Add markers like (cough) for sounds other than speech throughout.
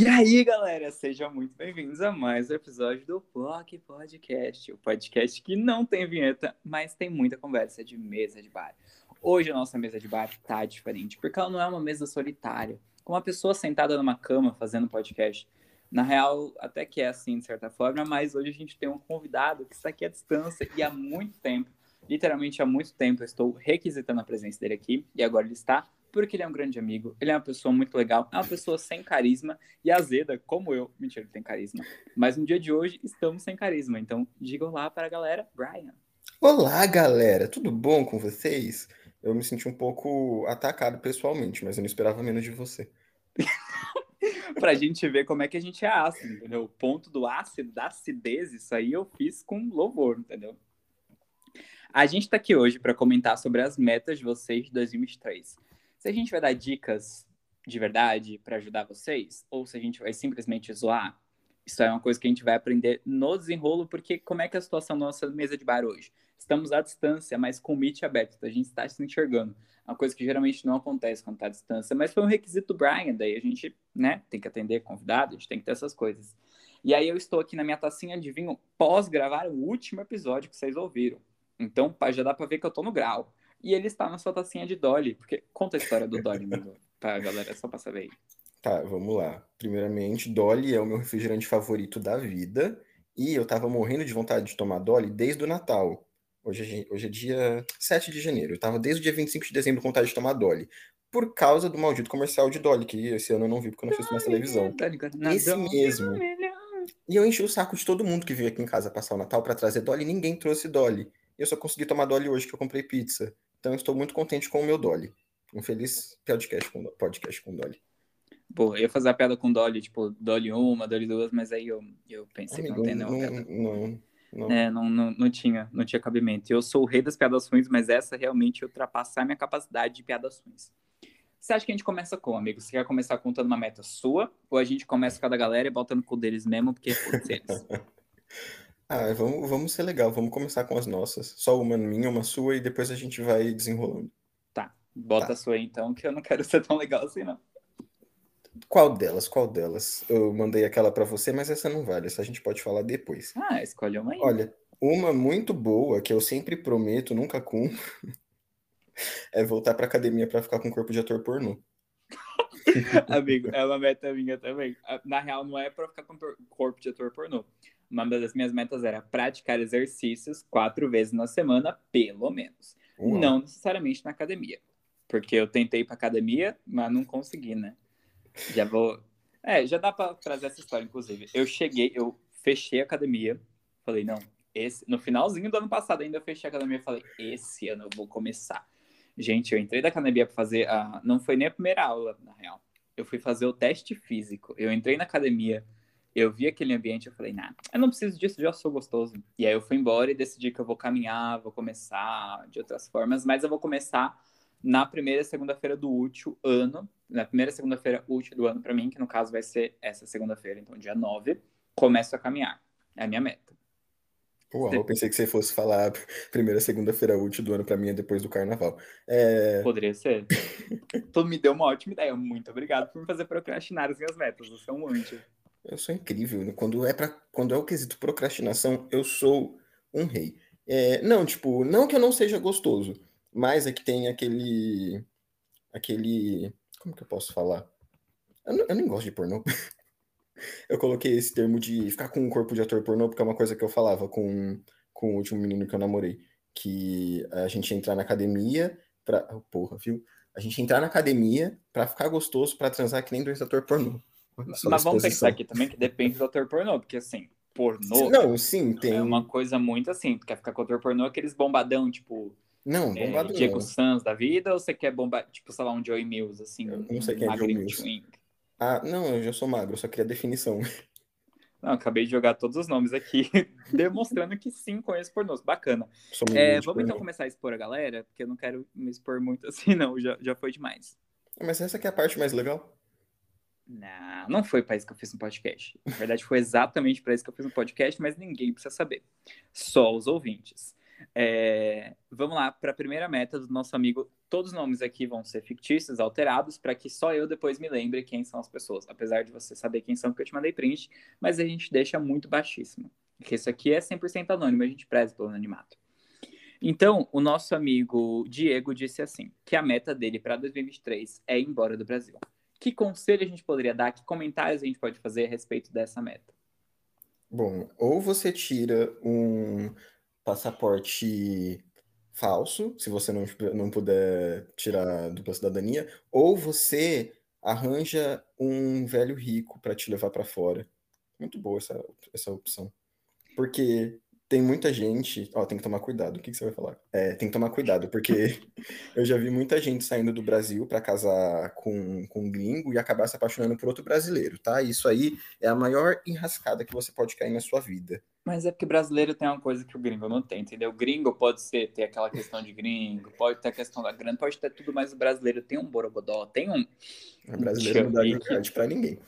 E aí, galera, sejam muito bem-vindos a mais um episódio do POC Podcast, o podcast que não tem vinheta, mas tem muita conversa de mesa de bar. Hoje a nossa mesa de bar tá diferente, porque ela não é uma mesa solitária, com uma pessoa sentada numa cama fazendo podcast. Na real, até que é assim, de certa forma, mas hoje a gente tem um convidado que está aqui à distância e há muito tempo, literalmente há muito tempo, eu estou requisitando a presença dele aqui, e agora ele está porque ele é um grande amigo, ele é uma pessoa muito legal, é uma pessoa sem carisma e azeda, como eu. Mentira, ele tem carisma. Mas no dia de hoje estamos sem carisma, então diga olá para a galera, Brian. Olá, galera, tudo bom com vocês? Eu me senti um pouco atacado pessoalmente, mas eu não esperava menos de você. (laughs) pra gente ver como é que a gente é ácido, entendeu? O ponto do ácido, da acidez, isso aí eu fiz com louvor, entendeu? A gente tá aqui hoje para comentar sobre as metas de vocês de 2023 se a gente vai dar dicas de verdade para ajudar vocês, ou se a gente vai simplesmente zoar, isso é uma coisa que a gente vai aprender no desenrolo, porque como é que é a situação da nossa mesa de bar hoje? Estamos à distância, mas com o Meet aberto, então a gente está se enxergando. Uma coisa que geralmente não acontece quando está à distância, mas foi um requisito do Brian, daí a gente, né, tem que atender convidado, a gente tem que ter essas coisas. E aí eu estou aqui na minha tacinha de vinho pós gravar o último episódio que vocês ouviram. Então, já dá para ver que eu tô no grau. E ele está na sua tacinha de Dolly. Porque conta a história do Dolly, pra galera, só pra saber aí. Tá, vamos lá. Primeiramente, Dolly é o meu refrigerante favorito da vida. E eu tava morrendo de vontade de tomar Dolly desde o Natal. Hoje é, hoje é dia 7 de janeiro. Eu tava desde o dia 25 de dezembro com vontade de tomar Dolly. Por causa do maldito comercial de Dolly, que esse ano eu não vi porque eu não assisto mais televisão. Esse mesmo. E eu enchi o saco de todo mundo que veio aqui em casa passar o Natal para trazer Dolly. Ninguém trouxe Dolly. E eu só consegui tomar Dolly hoje que eu comprei pizza. Então, estou muito contente com o meu Dolly. Um feliz podcast com, podcast com Dolly. Pô, eu ia fazer a piada com Dolly, tipo, Dolly uma, Dolly duas, mas aí eu, eu pensei Amigo, que não tem não, não, não, É, não, não, não, tinha, não tinha cabimento. Eu sou o rei das piadas ruins, mas essa realmente ultrapassar minha capacidade de piadas ruins. Você acha que a gente começa com, amigo? Você quer começar contando uma meta sua? Ou a gente começa com cada galera e botando com deles mesmo, porque é eles? (laughs) Ah, vamos, vamos ser legal, vamos começar com as nossas. Só uma minha, uma sua, e depois a gente vai desenrolando. Tá, bota tá. a sua aí então, que eu não quero (laughs) ser tão legal assim, não. Qual delas? Qual delas? Eu mandei aquela para você, mas essa não vale, essa a gente pode falar depois. Ah, escolhe uma aí. Olha, uma muito boa, que eu sempre prometo, nunca cumpro, (laughs) é voltar pra academia para ficar com corpo de ator pornô. (laughs) Amigo, é uma meta minha também. Na real, não é pra ficar com corpo de ator pornô uma das minhas metas era praticar exercícios quatro vezes na semana, pelo menos. Uau. Não necessariamente na academia. Porque eu tentei ir pra academia, mas não consegui, né? Já vou. É, já dá pra trazer essa história, inclusive. Eu cheguei, eu fechei a academia. Falei, não, esse. No finalzinho do ano passado ainda eu fechei a academia. Falei, esse ano eu vou começar. Gente, eu entrei da academia pra fazer. A... Não foi nem a primeira aula, na real. Eu fui fazer o teste físico. Eu entrei na academia eu vi aquele ambiente eu falei, nah, eu não preciso disso, já sou gostoso. E aí eu fui embora e decidi que eu vou caminhar, vou começar de outras formas, mas eu vou começar na primeira segunda-feira do último ano, na primeira segunda-feira útil do ano para mim, que no caso vai ser essa segunda-feira, então dia 9, começo a caminhar. É a minha meta. Uau, eu pensei que você fosse falar (laughs) primeira segunda-feira útil do ano para mim é depois do carnaval. É... Poderia ser. (laughs) tu me deu uma ótima ideia. Muito obrigado por me fazer procrastinar as minhas metas. Você é um anjo. Eu sou incrível. Né? Quando é para quando é o quesito procrastinação, eu sou um rei. É, não, tipo, não que eu não seja gostoso, mas é que tem aquele aquele como que eu posso falar? Eu, não, eu gosto de pornô. (laughs) eu coloquei esse termo de ficar com um corpo de ator pornô porque é uma coisa que eu falava com com o último menino que eu namorei, que a gente entrar na academia para, oh, porra, viu? A gente entrar na academia para ficar gostoso para transar que nem dois ator pornô. Mas vamos pensar aqui também que depende do ator pornô, porque assim, pornô. Não, sim, tem. É uma coisa muito assim. Tu quer ficar com o ator pornô, aqueles bombadão, tipo. Não, é, bombadão. É, Diego Sanz da vida, ou você quer bombar, tipo, sei lá, um Joey Mills, assim? Eu não sei quem é Joey Mills. Ah, não, eu já sou magro, eu só queria definição. (laughs) Não, acabei de jogar todos os nomes aqui, (laughs) demonstrando que sim, conheço pornôs. Bacana. É, vamos então começar a expor a galera, porque eu não quero me expor muito (laughs) assim, não, já, já foi demais. Mas essa aqui é a parte mais legal. Não, não foi para isso que eu fiz um podcast. Na verdade, foi exatamente para isso que eu fiz um podcast, mas ninguém precisa saber. Só os ouvintes. É, vamos lá para a primeira meta do nosso amigo. Todos os nomes aqui vão ser fictícios, alterados, para que só eu depois me lembre quem são as pessoas. Apesar de você saber quem são, porque eu te mandei print, mas a gente deixa muito baixíssimo. Porque isso aqui é 100% anônimo, a gente preza pelo anonimato. Então, o nosso amigo Diego disse assim: que a meta dele para 2023 é ir embora do Brasil. Que conselho a gente poderia dar? Que comentários a gente pode fazer a respeito dessa meta? Bom, ou você tira um passaporte falso, se você não, não puder tirar dupla cidadania, ou você arranja um velho rico para te levar para fora. Muito boa essa, essa opção. Porque tem muita gente. Ó, tem que tomar cuidado. O que, que você vai falar? É, tem que tomar cuidado, porque (laughs) eu já vi muita gente saindo do Brasil para casar com, com um gringo e acabar se apaixonando por outro brasileiro, tá? Isso aí é a maior enrascada que você pode cair na sua vida. Mas é porque brasileiro tem uma coisa que o gringo não tem, entendeu? O gringo pode ser, ter aquela questão de gringo, pode ter a questão da grana, pode ter tudo, mas o brasileiro tem um borogodó, tem um. O brasileiro não dá liberdade pra ninguém.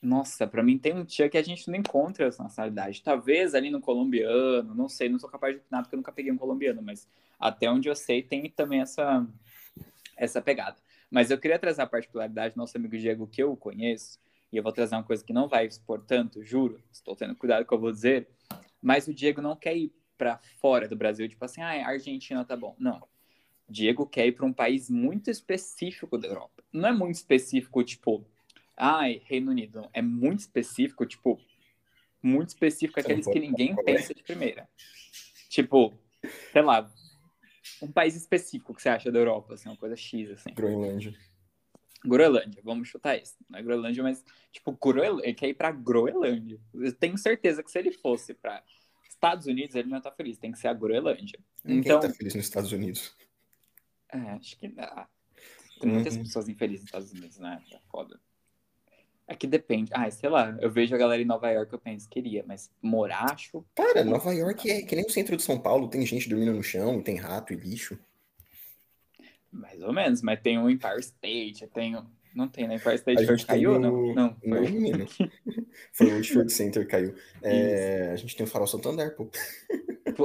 Nossa, para mim tem um tia que a gente não encontra essa nacionalidade. Talvez ali no colombiano, não sei, não sou capaz de opinar porque eu nunca peguei um colombiano, mas até onde eu sei tem também essa, essa pegada. Mas eu queria trazer a particularidade do nosso amigo Diego, que eu conheço, e eu vou trazer uma coisa que não vai expor tanto, juro, estou tendo cuidado com o que eu vou dizer, mas o Diego não quer ir para fora do Brasil, tipo assim, ah, Argentina tá bom. Não. Diego quer ir para um país muito específico da Europa. Não é muito específico, tipo, ai, Reino Unido. É muito específico, tipo, muito específico, aqueles que ninguém pensa de primeira. Tipo, sei lá, um país específico que você acha da Europa, assim, uma coisa X, assim. Groenlândia. Groenlândia, vamos chutar isso. Não é Groenlândia, mas, tipo, Groenlândia, ele quer ir pra Groenlândia. Eu tenho certeza que se ele fosse pra Estados Unidos, ele não ia estar tá feliz. Tem que ser a Groenlândia. Ninguém então, tá feliz nos Estados Unidos. É, acho que. Ah, tem muitas uhum. pessoas infelizes nos Estados Unidos, né? É foda. É que depende. Ah, sei lá, eu vejo a galera em Nova York, eu penso, queria, mas morar, acho. Cara, Nova York é que nem o centro de São Paulo, tem gente dormindo no chão, tem rato e lixo. Mais ou menos, mas tem o Empire State, tem o... Não tem, né? Empire State foi caiu? Não, não. Não, menino. foi o World (laughs) Center caiu. É, a gente tem o Farol Santander, pô.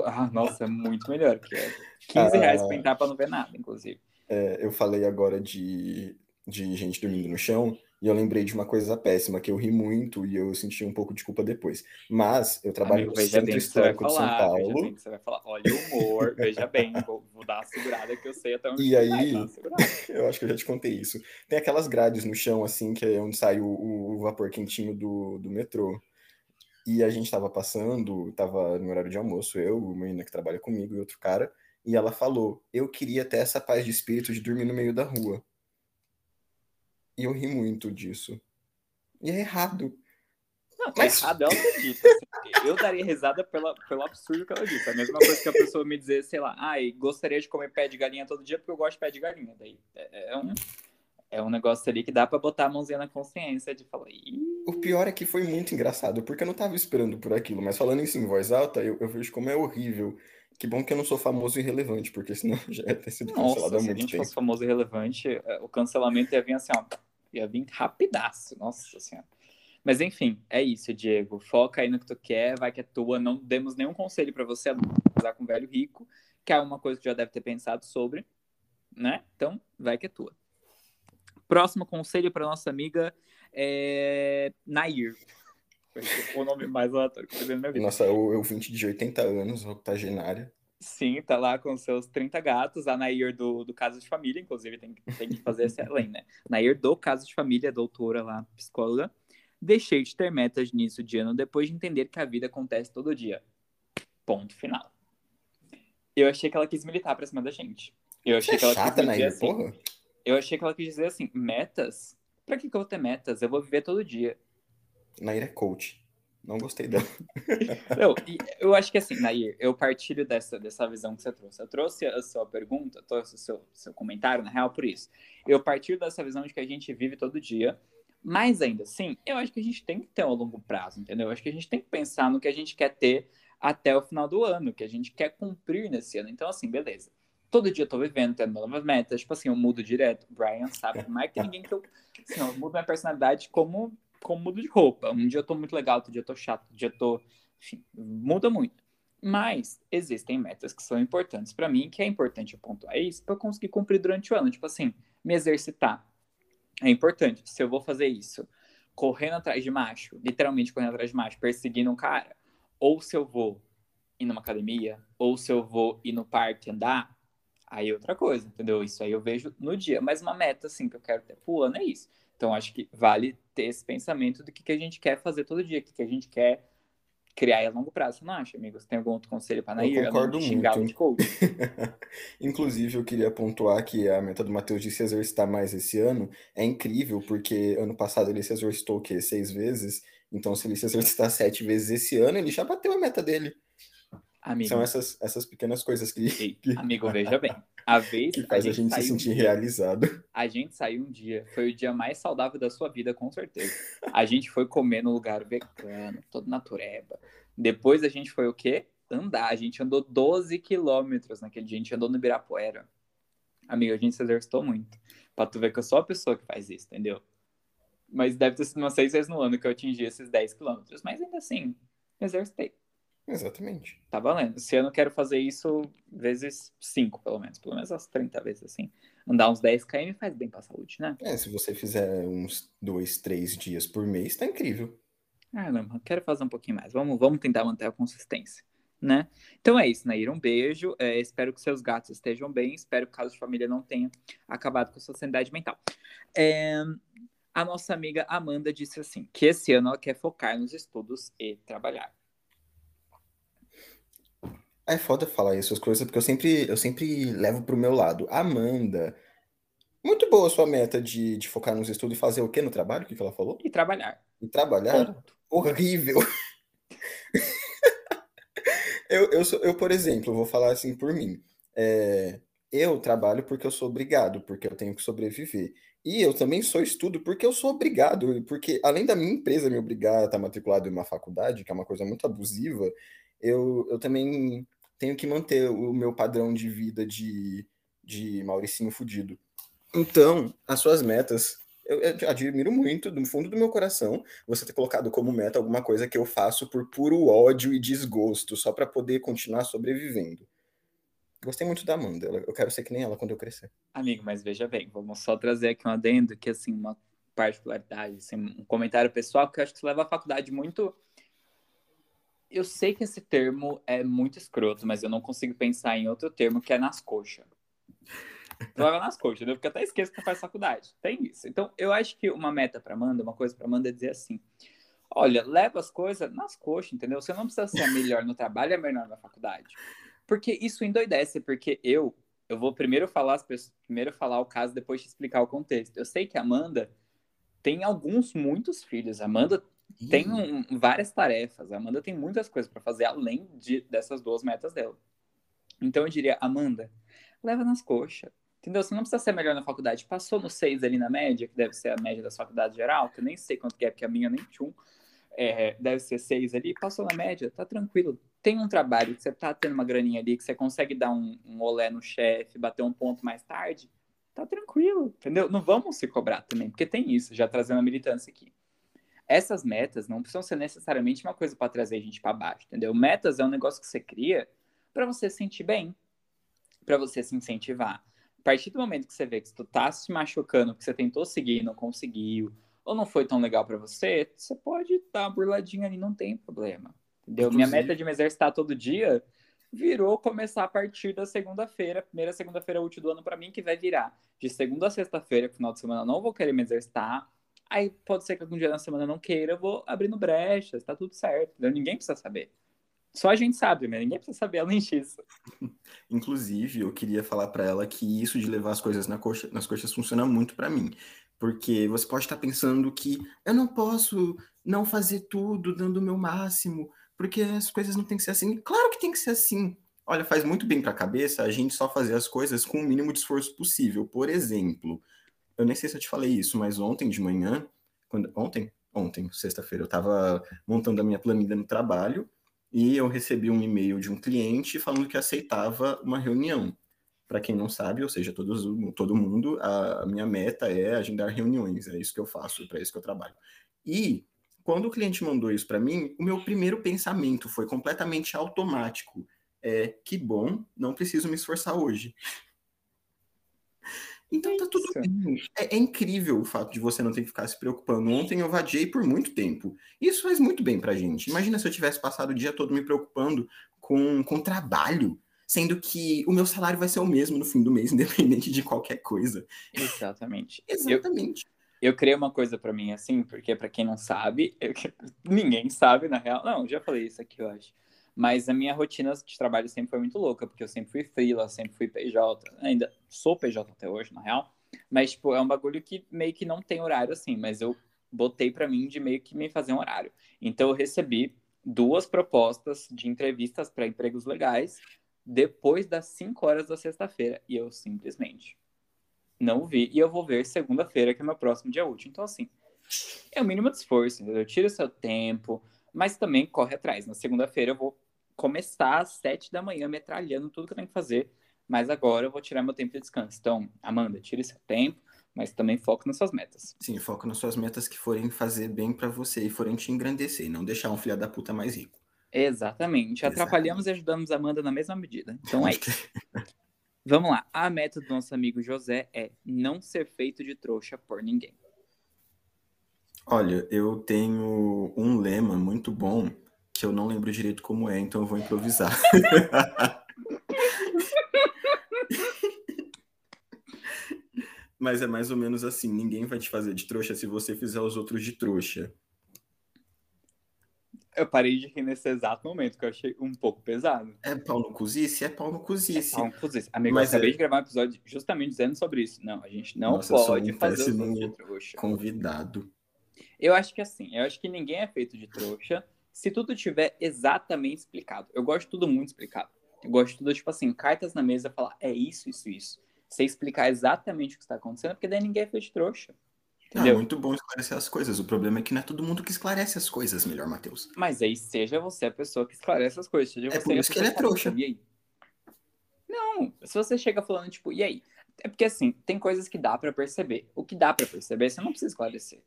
Ah, nossa, é muito melhor. Que é 15 ah, reais pra entrar pra não ver nada, inclusive. É, eu falei agora de, de gente dormindo no chão. E eu lembrei de uma coisa péssima, que eu ri muito e eu senti um pouco de culpa depois. Mas eu trabalho Amigo, no Centro Histórico de São Paulo. Veja bem você vai falar, olha o humor, (laughs) veja bem, vou, vou, dar uma segurada que eu sei até onde E aí, (laughs) eu acho que eu já te contei isso. Tem aquelas grades no chão, assim, que é onde sai o, o vapor quentinho do, do metrô. E a gente tava passando, tava no horário de almoço, eu, uma menina que trabalha comigo e outro cara, e ela falou: Eu queria ter essa paz de espírito de dormir no meio da rua. E eu ri muito disso. E é errado. Não, tá Mas... errado, ela acredita. Assim, eu daria risada pela, pelo absurdo que ela disse. A mesma coisa que a pessoa me dizer, sei lá, ai, gostaria de comer pé de galinha todo dia porque eu gosto de pé de galinha. Daí é, é um, é um negócio ali que dá para botar a mãozinha na consciência de falar. Ih. O pior é que foi muito engraçado, porque eu não tava esperando por aquilo, mas falando isso em voz alta, eu, eu vejo como é horrível. Que bom que eu não sou famoso e relevante, porque senão (laughs) já ia ter sido cancelado Nossa, há muito tempo. Se a gente tempo. fosse famoso e relevante, é, o cancelamento ia vir assim, ó Ia vir rapidaço, nossa senhora. Mas enfim, é isso, Diego. Foca aí no que tu quer, vai que é tua. Não demos nenhum conselho para você usar com um velho rico, que é uma coisa que já deve ter pensado sobre, né? Então, vai que é tua. Próximo conselho para nossa amiga é Nair. O nome mais aleatório que eu na minha vida. Nossa, eu, eu 20 de 80 anos, octogenária. Sim, tá lá com seus 30 gatos, a Nair do, do Caso de Família, inclusive tem, tem que fazer esse além, né? Nair do Caso de Família, doutora lá, psicóloga. Deixei de ter metas nisso de ano depois de entender que a vida acontece todo dia. Ponto final. Eu achei que ela quis militar pra cima da gente. Eu achei Você que ela é chata, quis Nair, assim, porra. Eu achei que ela quis dizer assim, metas? Pra que, que eu vou ter metas? Eu vou viver todo dia. Nair é coach. Não gostei dela. (laughs) Não, eu acho que assim, Nair, eu partilho dessa, dessa visão que você trouxe. Eu trouxe a sua pergunta, trouxe o seu, seu comentário, na real, por isso. Eu partilho dessa visão de que a gente vive todo dia, mas ainda assim, eu acho que a gente tem que ter um longo prazo, entendeu? Eu acho que a gente tem que pensar no que a gente quer ter até o final do ano, que a gente quer cumprir nesse ano. Então, assim, beleza. Todo dia eu tô vivendo, tendo novas metas. Tipo assim, eu mudo direto. Brian sabe mais que ninguém que eu. Assim, eu mudo minha personalidade como como mudo de roupa. Um dia eu tô muito legal, outro dia eu tô chato, outro dia eu tô. Enfim, muda muito. Mas existem metas que são importantes para mim, que é importante eu pontuar isso para conseguir cumprir durante o ano. Tipo assim, me exercitar. É importante. Se eu vou fazer isso correndo atrás de macho, literalmente correndo atrás de macho, perseguindo um cara, ou se eu vou ir numa academia, ou se eu vou ir no parque andar, aí é outra coisa, entendeu? Isso aí eu vejo no dia. Mas uma meta, assim, que eu quero ter pro ano é isso. Então, acho que vale ter esse pensamento do que, que a gente quer fazer todo dia, o que, que a gente quer criar a longo prazo. Você não acha, amigo? Você tem algum outro conselho para Nair? Eu concordo muito. (laughs) Inclusive, eu queria pontuar que a meta do Matheus de se exercitar mais esse ano é incrível, porque ano passado ele se exercitou o quê? Seis vezes. Então, se ele se exercitar (laughs) sete vezes esse ano, ele já bateu a meta dele. Amigo. São essas, essas pequenas coisas que, que... Amigo, veja bem. A vez que faz a gente, a gente se sentir um realizado. A gente saiu um dia, foi o dia mais saudável da sua vida, com certeza. A gente foi comer no lugar vegano, todo natureba. Depois a gente foi o quê? Andar. A gente andou 12 quilômetros naquele dia, a gente andou no Ibirapuera. Amigo, a gente se exercitou muito. Pra tu ver que eu sou a pessoa que faz isso, entendeu? Mas deve ter sido umas seis vezes no ano que eu atingi esses 10 quilômetros. Mas ainda assim, exercitei. Exatamente. Tá valendo. Esse ano eu quero fazer isso vezes 5, pelo menos. Pelo menos as 30 vezes, assim. Andar uns 10 km faz bem pra saúde, né? É, se você fizer uns 2, 3 dias por mês, tá incrível. Ah, não, quero fazer um pouquinho mais. Vamos, vamos tentar manter a consistência, né? Então é isso, Nair. Um beijo. É, espero que seus gatos estejam bem. Espero que o caso de família não tenha acabado com a sua sanidade mental. É, a nossa amiga Amanda disse assim, que esse ano ela quer focar nos estudos e trabalhar. É foda falar essas coisas, porque eu sempre, eu sempre levo pro meu lado. Amanda, muito boa a sua meta de, de focar nos estudos e fazer o quê no trabalho? O que, que ela falou? E trabalhar. E trabalhar? Ponto. Horrível. (laughs) eu, eu, sou, eu, por exemplo, vou falar assim por mim. É, eu trabalho porque eu sou obrigado, porque eu tenho que sobreviver. E eu também sou estudo porque eu sou obrigado, porque além da minha empresa me obrigar a estar matriculado em uma faculdade, que é uma coisa muito abusiva, eu, eu também tenho que manter o meu padrão de vida de, de Mauricinho fudido. Então, as suas metas, eu, eu admiro muito, do fundo do meu coração, você ter colocado como meta alguma coisa que eu faço por puro ódio e desgosto, só para poder continuar sobrevivendo. Gostei muito da Amanda, eu quero ser que nem ela quando eu crescer. Amigo, mas veja bem, vamos só trazer aqui um adendo, que assim, uma particularidade, assim, um comentário pessoal, que eu acho que leva a faculdade muito eu sei que esse termo é muito escroto, mas eu não consigo pensar em outro termo que é nas coxas. Leva nas coxas, entendeu? Porque até esqueço que faz faculdade. Tem isso. Então, eu acho que uma meta para Amanda, uma coisa para Amanda é dizer assim: olha, leva as coisas nas coxas, entendeu? Você não precisa ser melhor no trabalho, é melhor na faculdade. Porque isso endoidece, porque eu, eu vou primeiro falar as pessoas, primeiro falar o caso, depois te explicar o contexto. Eu sei que a Amanda tem alguns, muitos filhos. A Amanda tem um, várias tarefas. A Amanda tem muitas coisas para fazer além de, dessas duas metas dela. Então eu diria, Amanda, leva nas coxas. Entendeu? Você não precisa ser melhor na faculdade. Passou no 6 ali na média, que deve ser a média da faculdade geral, que eu nem sei quanto que é, porque a minha nem tinha É, deve ser 6 ali, passou na média, tá tranquilo. Tem um trabalho que você tá tendo uma graninha ali, que você consegue dar um, um olé no chefe, bater um ponto mais tarde, tá tranquilo, entendeu? Não vamos se cobrar também, porque tem isso, já trazendo a militância aqui essas metas não precisam ser necessariamente uma coisa para trazer a gente para baixo, entendeu? Metas é um negócio que você cria para você se sentir bem, para você se incentivar. A partir do momento que você vê que tu tá se machucando porque você tentou seguir e não conseguiu, ou não foi tão legal para você, você pode dar uma burladinha ali, não tem problema. Entendeu? Inclusive... Minha meta de me exercitar todo dia virou começar a partir da segunda-feira, primeira segunda-feira útil do ano para mim, que vai virar de segunda a sexta-feira, final de semana eu não vou querer me exercitar, Aí pode ser que algum dia na semana não queira, eu vou abrindo brechas, tá tudo certo. Entendeu? Ninguém precisa saber. Só a gente sabe, né? Ninguém precisa saber além disso. (laughs) Inclusive, eu queria falar para ela que isso de levar as coisas na coxa, nas coxas funciona muito para mim. Porque você pode estar pensando que eu não posso não fazer tudo dando o meu máximo, porque as coisas não tem que ser assim. Claro que tem que ser assim. Olha, faz muito bem para a cabeça a gente só fazer as coisas com o mínimo de esforço possível. Por exemplo, eu nem sei se eu te falei isso, mas ontem de manhã, quando, ontem, ontem, sexta-feira, eu estava montando a minha planilha no trabalho e eu recebi um e-mail de um cliente falando que aceitava uma reunião. Para quem não sabe, ou seja, todos, todo mundo, a, minha meta é agendar reuniões, é isso que eu faço, para isso que eu trabalho. E quando o cliente mandou isso para mim, o meu primeiro pensamento foi completamente automático. É, que bom, não preciso me esforçar hoje. Então tá tudo bem. É, é, incrível o fato de você não ter que ficar se preocupando. Ontem eu vadiei por muito tempo. Isso faz muito bem pra gente. Imagina se eu tivesse passado o dia todo me preocupando com, com trabalho, sendo que o meu salário vai ser o mesmo no fim do mês, (laughs) independente de qualquer coisa. Exatamente. (laughs) Exatamente. Eu, eu criei uma coisa para mim assim, porque para quem não sabe, eu, (laughs) ninguém sabe na real. Não, já falei isso aqui, eu acho. Mas a minha rotina de trabalho sempre foi muito louca, porque eu sempre fui freela, sempre fui PJ, ainda sou PJ até hoje, na real. Mas, tipo, é um bagulho que meio que não tem horário assim, mas eu botei para mim de meio que me fazer um horário. Então eu recebi duas propostas de entrevistas para empregos legais depois das 5 horas da sexta-feira e eu simplesmente não vi e eu vou ver segunda-feira, que é meu próximo dia útil. Então, assim, é o mínimo de esforço, entendeu? Tira o seu tempo, mas também corre atrás. Na segunda-feira eu vou começar às sete da manhã metralhando tudo que eu tenho que fazer, mas agora eu vou tirar meu tempo de descanso. Então, Amanda, tire seu tempo, mas também foco nas suas metas. Sim, foco nas suas metas que forem fazer bem para você e forem te engrandecer, não deixar um filho da puta mais rico. Exatamente. Exatamente. Atrapalhamos e ajudamos a Amanda na mesma medida. Então é isso. Vamos lá. A meta do nosso amigo José é não ser feito de trouxa por ninguém. Olha, eu tenho um lema muito bom que eu não lembro direito como é, então eu vou improvisar. (laughs) Mas é mais ou menos assim: ninguém vai te fazer de trouxa se você fizer os outros de trouxa. Eu parei de rir nesse exato momento, que eu achei um pouco pesado. É pau no cozice? É pau no cozice. É pau no cozice. Amigo, Mas eu acabei é... de gravar um episódio justamente dizendo sobre isso. Não, a gente não Nossa, pode um fazer os outros de trouxa. Convidado. Eu acho que assim, eu acho que ninguém é feito de trouxa se tudo tiver exatamente explicado. Eu gosto de tudo muito explicado. Eu gosto de tudo, tipo assim, cartas na mesa, falar, é isso, isso, isso. Você explicar exatamente o que está acontecendo, porque daí ninguém é feito de trouxa. Entendeu? É muito bom esclarecer as coisas. O problema é que não é todo mundo que esclarece as coisas, melhor, Matheus. Mas aí seja você a pessoa que esclarece as coisas. Seja é por isso que ele é trouxa. E aí? Não, se você chega falando, tipo, e aí? É porque assim, tem coisas que dá para perceber. O que dá para perceber, você não precisa esclarecer.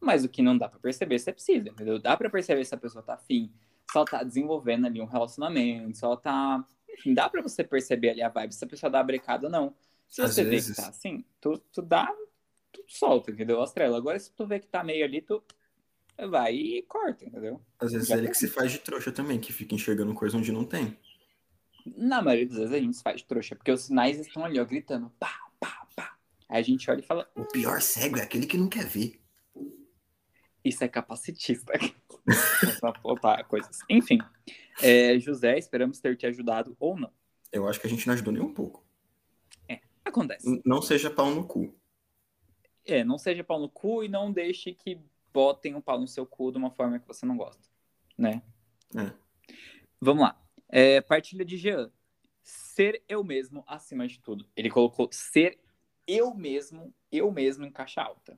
Mas o que não dá para perceber, você precisa, entendeu? Dá para perceber se a pessoa tá afim, se ela tá desenvolvendo ali um relacionamento, se ela tá. Enfim, dá para você perceber ali a vibe, se a pessoa dá brecada ou não. Se você vê que tá assim, tu, tu dá, tu solta, entendeu? Estrela. Agora, se tu vê que tá meio ali, tu vai e corta, entendeu? Às vezes é ele que se faz de trouxa também, que fica enxergando coisa onde não tem. Na maioria das vezes a gente se faz de trouxa, porque os sinais estão ali, ó, gritando, pá, pá, pá. Aí a gente olha e fala. O pior cego é aquele que não quer ver. Isso é capacitista. (laughs) faltar coisas. Enfim, é, José, esperamos ter te ajudado ou não. Eu acho que a gente não ajudou nem um pouco. É, acontece. Não seja pau no cu. É, não seja pau no cu e não deixe que botem um pau no seu cu de uma forma que você não gosta, né? É. Vamos lá. É, partilha de Jean. Ser eu mesmo acima de tudo. Ele colocou ser eu mesmo, eu mesmo em caixa alta.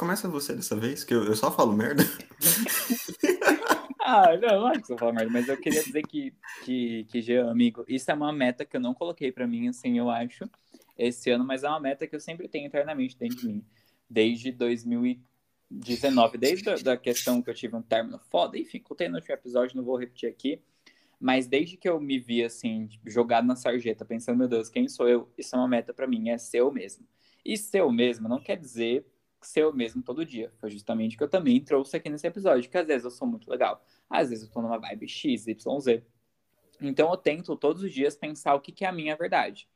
Começa você dessa vez, que eu, eu só falo merda. (laughs) ah, não, acho que você fala merda, mas eu queria dizer que, que, que, Jean, amigo, isso é uma meta que eu não coloquei para mim, assim, eu acho, esse ano, mas é uma meta que eu sempre tenho internamente dentro de mim, desde 2019, desde a da questão que eu tive um término foda, enfim, contei no último episódio, não vou repetir aqui, mas desde que eu me vi, assim, jogado na sarjeta, pensando, meu Deus, quem sou eu? Isso é uma meta para mim, é ser eu mesmo. E ser eu mesmo não quer dizer ser eu mesmo todo dia. Foi justamente que eu também trouxe aqui nesse episódio, que às vezes eu sou muito legal, às vezes eu tô numa vibe X, Y, Z. Então eu tento todos os dias pensar o que, que é a minha verdade.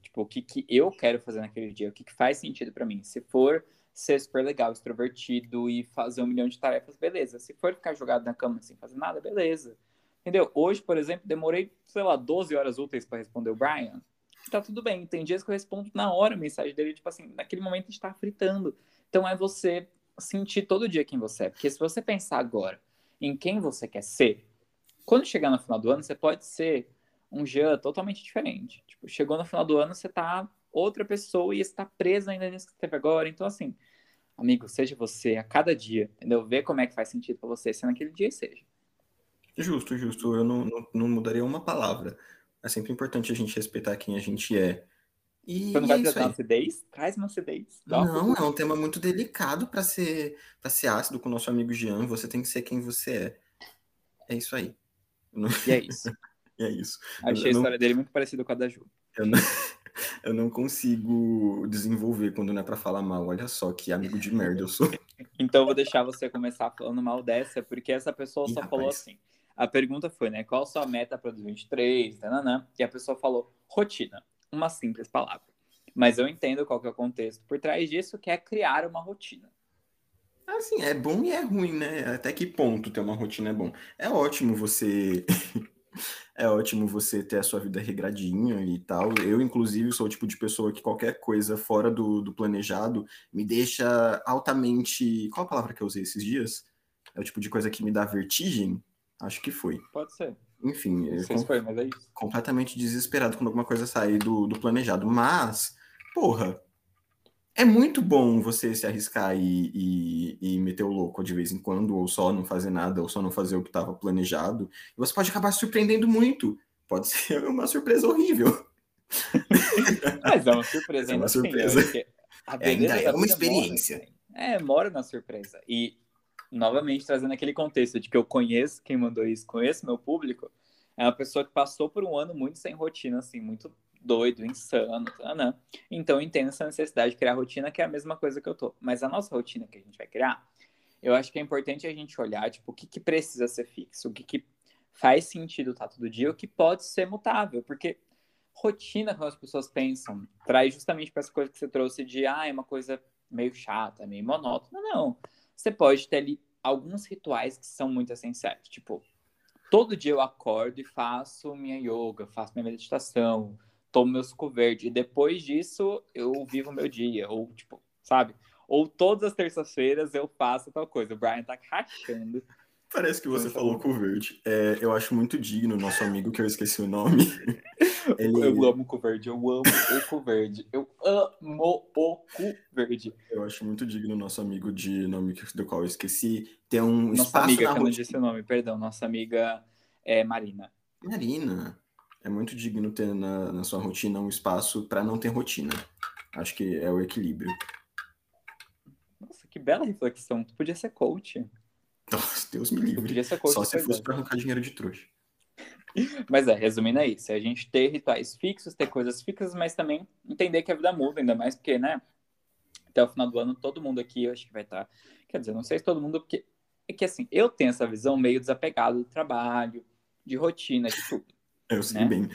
Tipo, o que, que eu quero fazer naquele dia, o que, que faz sentido para mim. Se for ser super legal, extrovertido e fazer um milhão de tarefas, beleza. Se for ficar jogado na cama sem fazer nada, beleza. Entendeu? Hoje, por exemplo, demorei, sei lá, 12 horas úteis para responder o Brian. Tá tudo bem. Tem dias que eu respondo na hora a mensagem dele, tipo assim, naquele momento a gente tá fritando. Então é você sentir todo dia quem você é. Porque se você pensar agora em quem você quer ser, quando chegar no final do ano, você pode ser um Jean totalmente diferente. Tipo, chegou no final do ano, você tá outra pessoa e está preso ainda nisso que você teve agora. Então, assim, amigo, seja você a cada dia, entendeu? Vê como é que faz sentido para você ser naquele dia e seja. Justo, justo. Eu não, não, não mudaria uma palavra. É sempre importante a gente respeitar quem a gente é E, Você não e vai é acidez? Traz uma acidez. Dá Não, é um tema muito delicado para ser para ser ácido com o nosso amigo Jean. Você tem que ser quem você é. É isso aí. Não- E é isso. (laughs) É isso. Achei a Eu não- história dele muito parecida com a da Ju. Eu não, (laughs) eu não consigo desenvolver quando não é pra falar mal. Olha só que amigo de merda eu sou. (laughs) Então eu vou deixar você começar falando mal dessa, porque essa pessoa Ih, só rapaz. falou assim. A pergunta foi, né? Qual a sua meta para 2023? Tananã, e a pessoa falou rotina. Uma simples palavra. Mas eu entendo qual que é o contexto por trás disso, que é criar uma rotina. Assim, é bom e é ruim, né? Até que ponto ter uma rotina é bom? É ótimo você. (laughs) É ótimo você ter a sua vida regradinha e tal. Eu, inclusive, sou o tipo de pessoa que qualquer coisa fora do, do planejado me deixa altamente. Qual a palavra que eu usei esses dias? É o tipo de coisa que me dá vertigem? Acho que foi. Pode ser. Enfim, eu se foi, mas é isso. completamente desesperado quando alguma coisa sair do, do planejado. Mas, porra, é muito bom você se arriscar e, e, e meter o louco de vez em quando, ou só não fazer nada, ou só não fazer o que estava planejado. E você pode acabar se surpreendendo muito. Pode (laughs) ser uma surpresa horrível. (laughs) Mas é uma surpresa É uma ainda assim, surpresa. né? Beleza Ainda é uma mora experiência. nisso aí. É, mora na surpresa. E, novamente, trazendo aquele contexto de que eu conheço quem mandou isso, conheço meu público, é uma pessoa que passou por um ano muito sem rotina, assim, muito doido, insano, tanã. Então eu entendo essa necessidade de criar rotina, que é a mesma coisa que eu tô. Mas a nossa rotina que a gente vai criar, eu acho que é importante a gente olhar, tipo, o que, que precisa ser fixo, o que, que faz sentido estar todo dia, o que pode ser mutável, porque rotina, quando as pessoas pensam, traz justamente para essa coisa que você trouxe de, ah, é uma coisa meio chata, meio monótona. Não. Você pode ter ali alguns rituais que são muito essenciais. Tipo, todo dia eu acordo e faço minha yoga, faço minha meditação, tomo meu suco verde. E depois disso, eu vivo meu dia. Ou, tipo, sabe? Ou todas as terças-feiras eu faço tal coisa. O Brian tá rachando. Parece que você falou com o verde. É, eu acho muito digno, nosso amigo, que eu esqueci o nome. (laughs) Ele, Eu amo o cu verde, eu amo o cu verde. Eu amo o cu verde. eu acho muito digno, nosso amigo de nome do qual eu esqueci, ter um Nossa espaço amiga, na que eu não disse o nome, perdão. Nossa amiga é Marina. Marina, é muito digno ter na, na sua rotina um espaço para não ter rotina. Acho que é o equilíbrio. Nossa, que bela reflexão. Tu podia ser coach. Deus me livre. Só se fosse é. para arrancar dinheiro de trouxa. (laughs) Mas é, resumindo é isso. É a gente ter rituais fixos, ter coisas fixas, mas também entender que a vida muda, ainda mais porque, né? Até o final do ano, todo mundo aqui, eu acho que vai estar. Quer dizer, não sei se todo mundo, porque é que assim, eu tenho essa visão meio desapegada do trabalho, de rotina, de tudo. (laughs) Eu sei Né? bem.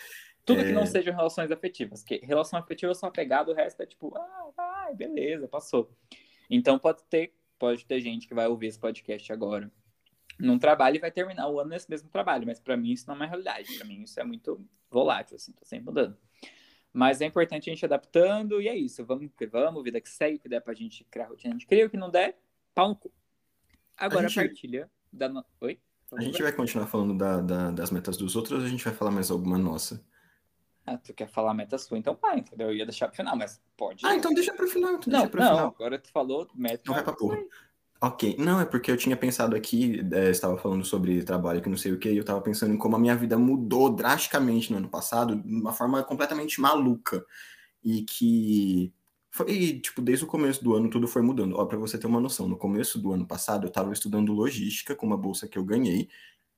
Tudo É. que não sejam relações afetivas. Que relação afetiva eu sou apegado, o resto é tipo, ah, vai, beleza, passou. Então pode ter, pode ter gente que vai ouvir esse podcast agora num trabalho e vai terminar o ano nesse mesmo trabalho, mas pra mim isso não é uma realidade. Pra mim isso é muito volátil, assim, tá sempre mudando. Mas é importante a gente adaptando e é isso. Vamos que vamos, vida que segue, o que der pra gente criar rotina, a gente cria, o que não der, pau no cu. Agora A gente- partilha da. No... Oi? A gente vai continuar falando da- da- das metas dos outros ou a gente vai falar mais alguma nossa? Ah, tu quer falar a meta sua, então vai, entendeu? Eu ia deixar pro final, mas pode. Ah, então deixa pro final. Então Não, deixa pro não, final. agora tu falou meta. Então vai pra porra. Ok, não, é porque eu tinha pensado aqui, é, estava falando sobre trabalho que não sei o que, e eu estava pensando em como a minha vida mudou drasticamente no ano passado, de uma forma completamente maluca. E que foi, tipo, desde o começo do ano tudo foi mudando. Ó, para você ter uma noção, no começo do ano passado eu estava estudando logística com uma bolsa que eu ganhei,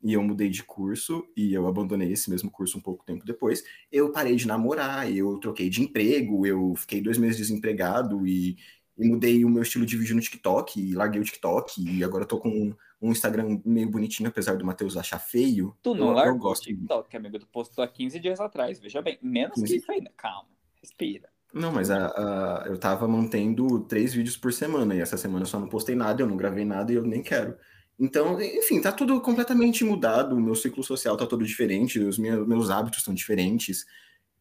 e eu mudei de curso, e eu abandonei esse mesmo curso um pouco tempo depois. Eu parei de namorar, eu troquei de emprego, eu fiquei dois meses desempregado e e mudei o meu estilo de vídeo no TikTok, e larguei o TikTok, e agora eu tô com um Instagram meio bonitinho, apesar do Matheus achar feio. Tu Eu- não eu largou o gosto. TikTok, amigo. Tu postou há 15 dias atrás, veja bem. Menos 15? que isso ainda. Calma, respira. Não, mas a, a- eu tava mantendo três vídeos por semana, e essa semana eu só não postei nada, eu não gravei nada e eu nem quero. Então, enfim, tá tudo completamente mudado, o meu ciclo social tá todo diferente, os meus, meus hábitos estão diferentes.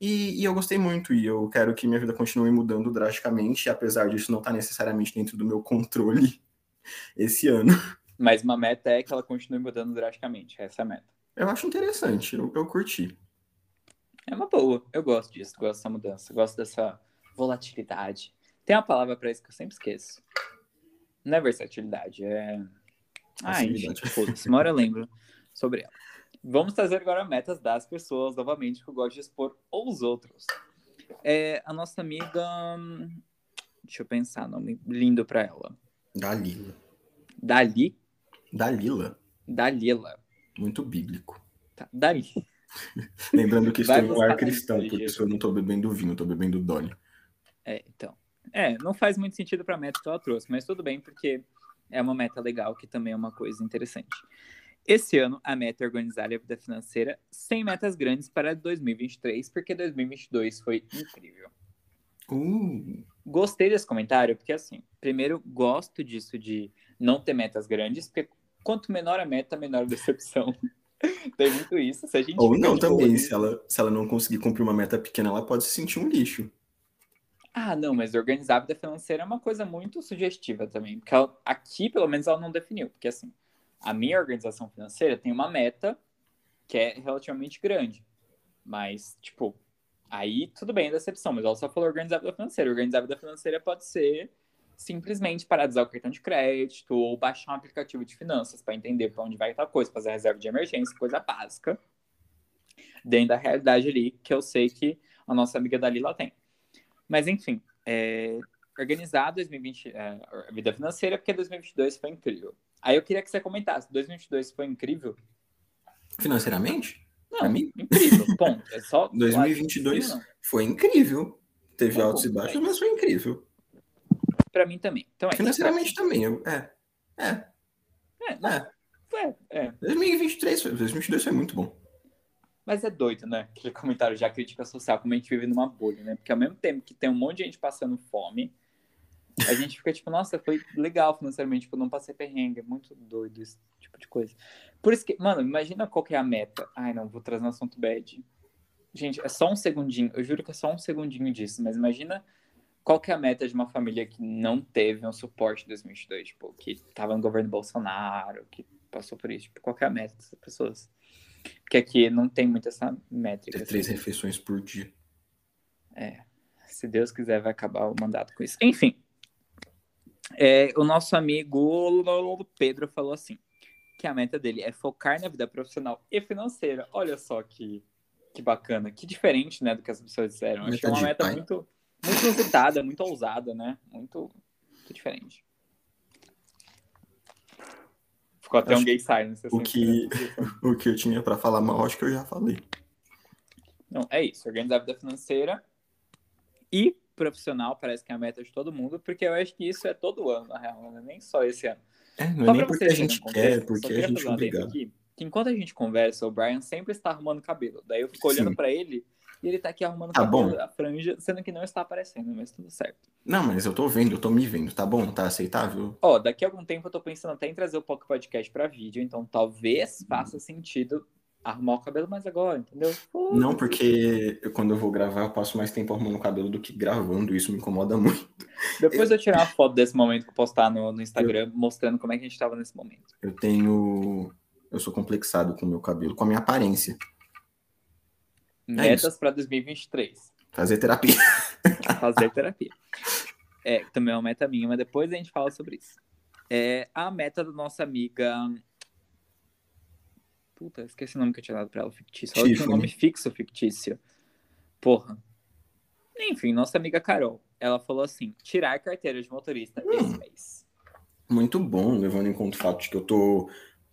E, e eu gostei muito, e eu quero que minha vida continue mudando drasticamente, apesar disso não estar necessariamente dentro do meu controle (laughs) esse ano. Mas uma meta é que ela continue mudando drasticamente. Essa é a meta. Eu acho interessante, eu, eu curti. É uma boa. Eu gosto disso, gosto dessa mudança, gosto dessa volatilidade. Tem uma palavra pra isso que eu sempre esqueço. Não é versatilidade, é. Ai, gente, foda-se. Uma hora eu lembro sobre ela. Vamos trazer agora metas das pessoas, novamente, que eu gosto de expor aos outros. É, a nossa amiga. Deixa eu pensar, nome lindo pra ela. Dalila. Dali? Dalila. Dalila. Muito bíblico. Tá, Dali. (laughs) Lembrando que estou no ar cristão, na por igreja. isso eu não tô bebendo vinho, eu tô bebendo Dolly. É, então. É, não faz muito sentido pra meta que ela trouxe, mas tudo bem, porque é uma meta legal, que também é uma coisa interessante. Esse ano, a meta é organizar a vida financeira sem metas grandes para 2023, porque 2022 foi incrível. Uh, Gostei desse comentário, porque assim, primeiro, gosto disso de não ter metas grandes, porque quanto menor a meta, menor a decepção. (laughs) Tem muito isso. Se a gente ou não boa também, se ela, se ela não conseguir cumprir uma meta pequena, ela pode se sentir um lixo. Ah, não, mas organizar a vida financeira é uma coisa muito sugestiva também. Porque ela- aqui, pelo menos, ela não definiu. Porque, assim, a minha organização financeira tem uma meta que é relativamente grande. Mas, tipo, aí tudo bem a decepção, mas ela só falou organizar a vida financeira. Organizar a vida financeira pode ser simplesmente parar de usar o cartão de crédito ou baixar um aplicativo de finanças para entender para onde vai tal coisa, fazer reserva de emergência, coisa básica. Dentro da realidade ali, que eu sei que a nossa amiga Dalila tem. Mas, enfim, é, organizar 2020, é, a vida financeira, porque 2022 foi incrível. Aí eu queria que você comentasse, 2022 foi incrível? Financeiramente? Não, Pra mim? incrível, ponto. É só (laughs) 2022 Sim, não. foi incrível. Teve Tá altos e baixos, é mas foi incrível. Pra mim também. Então, é, Financeiramente também, eu, é. É, É, não, é. é, é. 2023, foi- 2022 foi muito bom. Mas é doido, né? Aquele comentário já crítica social, como a gente vive numa bolha, né? Porque ao mesmo tempo que tem um monte de gente passando fome, a gente fica tipo, nossa, foi legal financeiramente, tipo, não passei perrengue. É muito doido esse tipo de coisa. Por isso que, mano, imagina qual que é a meta. Ai, não, vou trazer um assunto bad. Gente, é só um segundinho. Eu juro que é só um segundinho disso, mas imagina qual que é a meta de uma família que não teve um suporte em 2022, tipo, que tava no governo Bolsonaro, que passou por isso. Tipo, qual que é a meta dessas pessoas? Porque aqui não tem muito essa métrica. Ter assim. três refeições por dia. Se Deus quiser, vai acabar o mandato com isso. Enfim, é, o nosso amigo Pedro falou assim: que a meta dele é focar na vida profissional e financeira. Olha só que, que bacana, que diferente, né, do que as pessoas disseram. Achei Meta uma meta pai. muito, muito inusitada, muito ousada, né? Muito, muito diferente. Ficou até Acho um gay silence. Assim, o que- O que eu tinha pra falar mal, acho que eu já falei. Não, é isso. Organizar a vida financeira e profissional parece que é a meta de todo mundo, porque eu acho que isso é todo ano, na real, não é nem só esse ano. É, não Só é nem porque a gente quer, porque a gente obrigado. aqui, que enquanto a gente conversa, o Brian sempre está arrumando cabelo. Daí eu fico olhando pra ele e ele tá aqui arrumando Tá cabelo, bom. a franja, sendo que não está aparecendo, mas tudo certo. Não, mas eu tô vendo, eu tô me vendo, tá bom? Tá aceitável? Ó, daqui a algum tempo eu tô pensando até em trazer o Poco Podcast pra vídeo, então talvez faça sentido arrumar o cabelo mais agora, entendeu? Pô, Não, porque eu- quando eu vou gravar, eu passo mais tempo arrumando o cabelo do que gravando, isso me incomoda (laughs) muito. Depois eu tirar uma foto desse momento pra postar no, no Instagram, mostrando como é que a gente tava nesse momento. Eu tenho. Eu sou complexado com o meu cabelo, com a minha aparência. Metas pra 2023. Fazer terapia. (laughs) fazer terapia. É, também é uma meta minha, mas depois a gente fala sobre isso. É a meta da nossa amiga. Puta, esqueci o nome que eu tinha dado pra ela, fictício. Ela tinha um nome fixo fictício. Porra. Enfim, nossa amiga Carol. Ela falou assim: tirar carteira de motorista esse mês. Muito bom, levando em conta o fato de que eu tô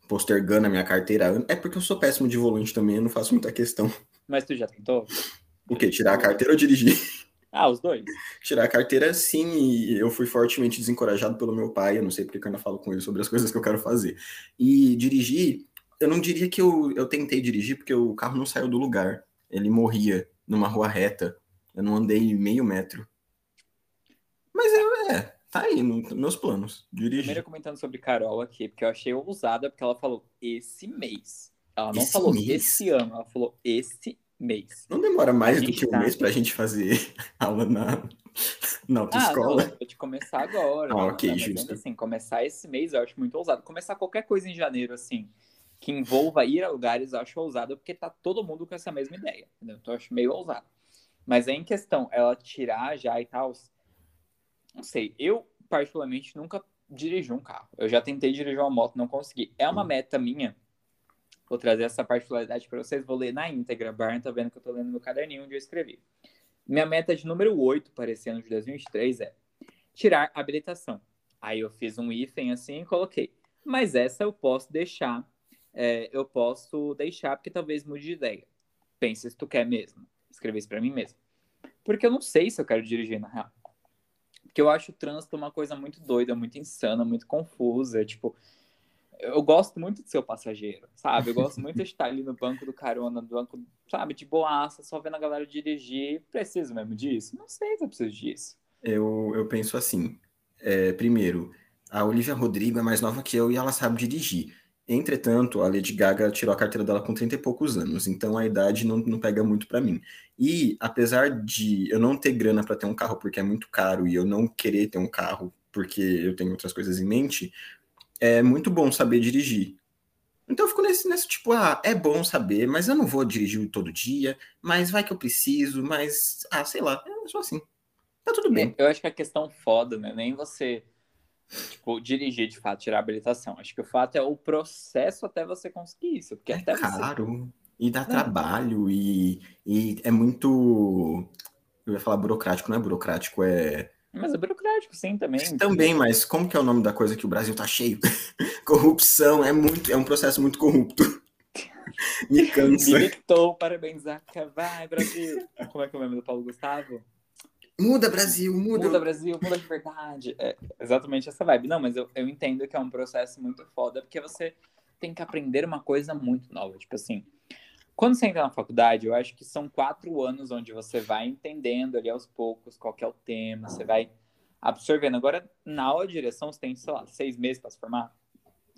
postergando a minha carteira. É porque eu sou péssimo de volante também, eu não faço muita questão. Mas tu já tentou? O quê? Tirar a carteira ou dirigir? Ah, os dois. Tirar a carteira, sim, e eu fui fortemente desencorajado pelo meu pai. Eu não sei porque que eu ainda falo com ele sobre as coisas que eu quero fazer. E dirigir, eu não diria que eu, eu tentei dirigir porque o carro não saiu do lugar. Ele morria numa rua reta. Eu não andei meio metro. Mas eu, é, tá aí nos meus planos. Primeiro Dirigir. comentando sobre Carol aqui, porque eu achei ousada, porque ela falou esse mês. Ela não Esse falou mês? esse ano, ela falou esse mês. Não demora mais do que um tá. mês pra gente fazer (laughs) aula na, na Ah, não, autoescola. vou te começar agora. Ah, né? ok, Mas justo. assim, começar esse mês eu acho muito ousado. Começar qualquer coisa em janeiro, assim, que envolva ir a lugares, eu acho ousado, porque tá todo mundo com essa mesma ideia, entendeu? Então eu acho meio ousado. Mas aí em questão, ela tirar já e tal, não sei, eu particularmente nunca dirigi um carro. Eu já tentei dirigir uma moto, não consegui. É uma Hum. meta minha. Vou trazer essa particularidade para vocês, vou ler na íntegra. Barn tá vendo que eu tô lendo meu caderninho onde eu escrevi. Minha meta de número 8 para esse ano de 2023 é tirar habilitação. Aí eu fiz um hífen assim e coloquei. Mas essa eu posso deixar. É, eu posso deixar porque talvez mude de ideia. Pensa se tu quer mesmo. Escrever isso pra mim mesmo. Porque eu não sei se eu quero dirigir, na real. Porque eu acho o trânsito uma coisa muito doida, muito insana, muito confusa. Tipo, eu gosto muito de ser o passageiro, sabe? Eu gosto muito de estar ali no banco do carona, no banco, sabe, de boaça, só vendo a galera dirigir. Preciso mesmo disso? Não sei se eu preciso disso. Eu, eu penso assim. É, primeiro, a Olivia Rodrigo é mais nova que eu e ela sabe dirigir. Entretanto, a Lady Gaga tirou a carteira dela com 30 e poucos anos, então a idade não, não pega muito para mim. E apesar de eu não ter grana para ter um carro porque é muito caro e eu não querer ter um carro porque eu tenho outras coisas em mente, é muito bom saber dirigir. Então eu fico nesse, nesse tipo, ah, é bom saber, mas eu não vou dirigir todo dia, mas vai que eu preciso, mas, ah, sei lá, eu sou assim. Tá tudo bem. Eu acho que a questão foda, né? Nem você, tipo, dirigir de fato, tirar a habilitação. Acho que o fato é o processo até você conseguir isso. Porque é até caro, você... e dá é. trabalho, e, e é muito. Eu ia falar burocrático, não é burocrático, é mas é burocrático, sim, também. Também, mas como que é o nome da coisa que o Brasil tá cheio? (laughs) Corrupção, é muito, é um processo muito corrupto. (laughs) Me cansa. Militou, parabéns, Zaca. Vai, Brasil. Como é que é o nome do Paulo Gustavo? Muda, Brasil, muda. Muda, Brasil, muda de verdade. É exatamente essa vibe. Não, mas eu, eu entendo que é um processo muito foda, porque você tem que aprender uma coisa muito nova. Tipo assim, quando você entra na faculdade, eu acho que são quatro anos onde você vai entendendo ali aos poucos qual é o tema, você vai absorvendo. Agora, na aula de direção, você tem, sei lá, seis meses para se formar.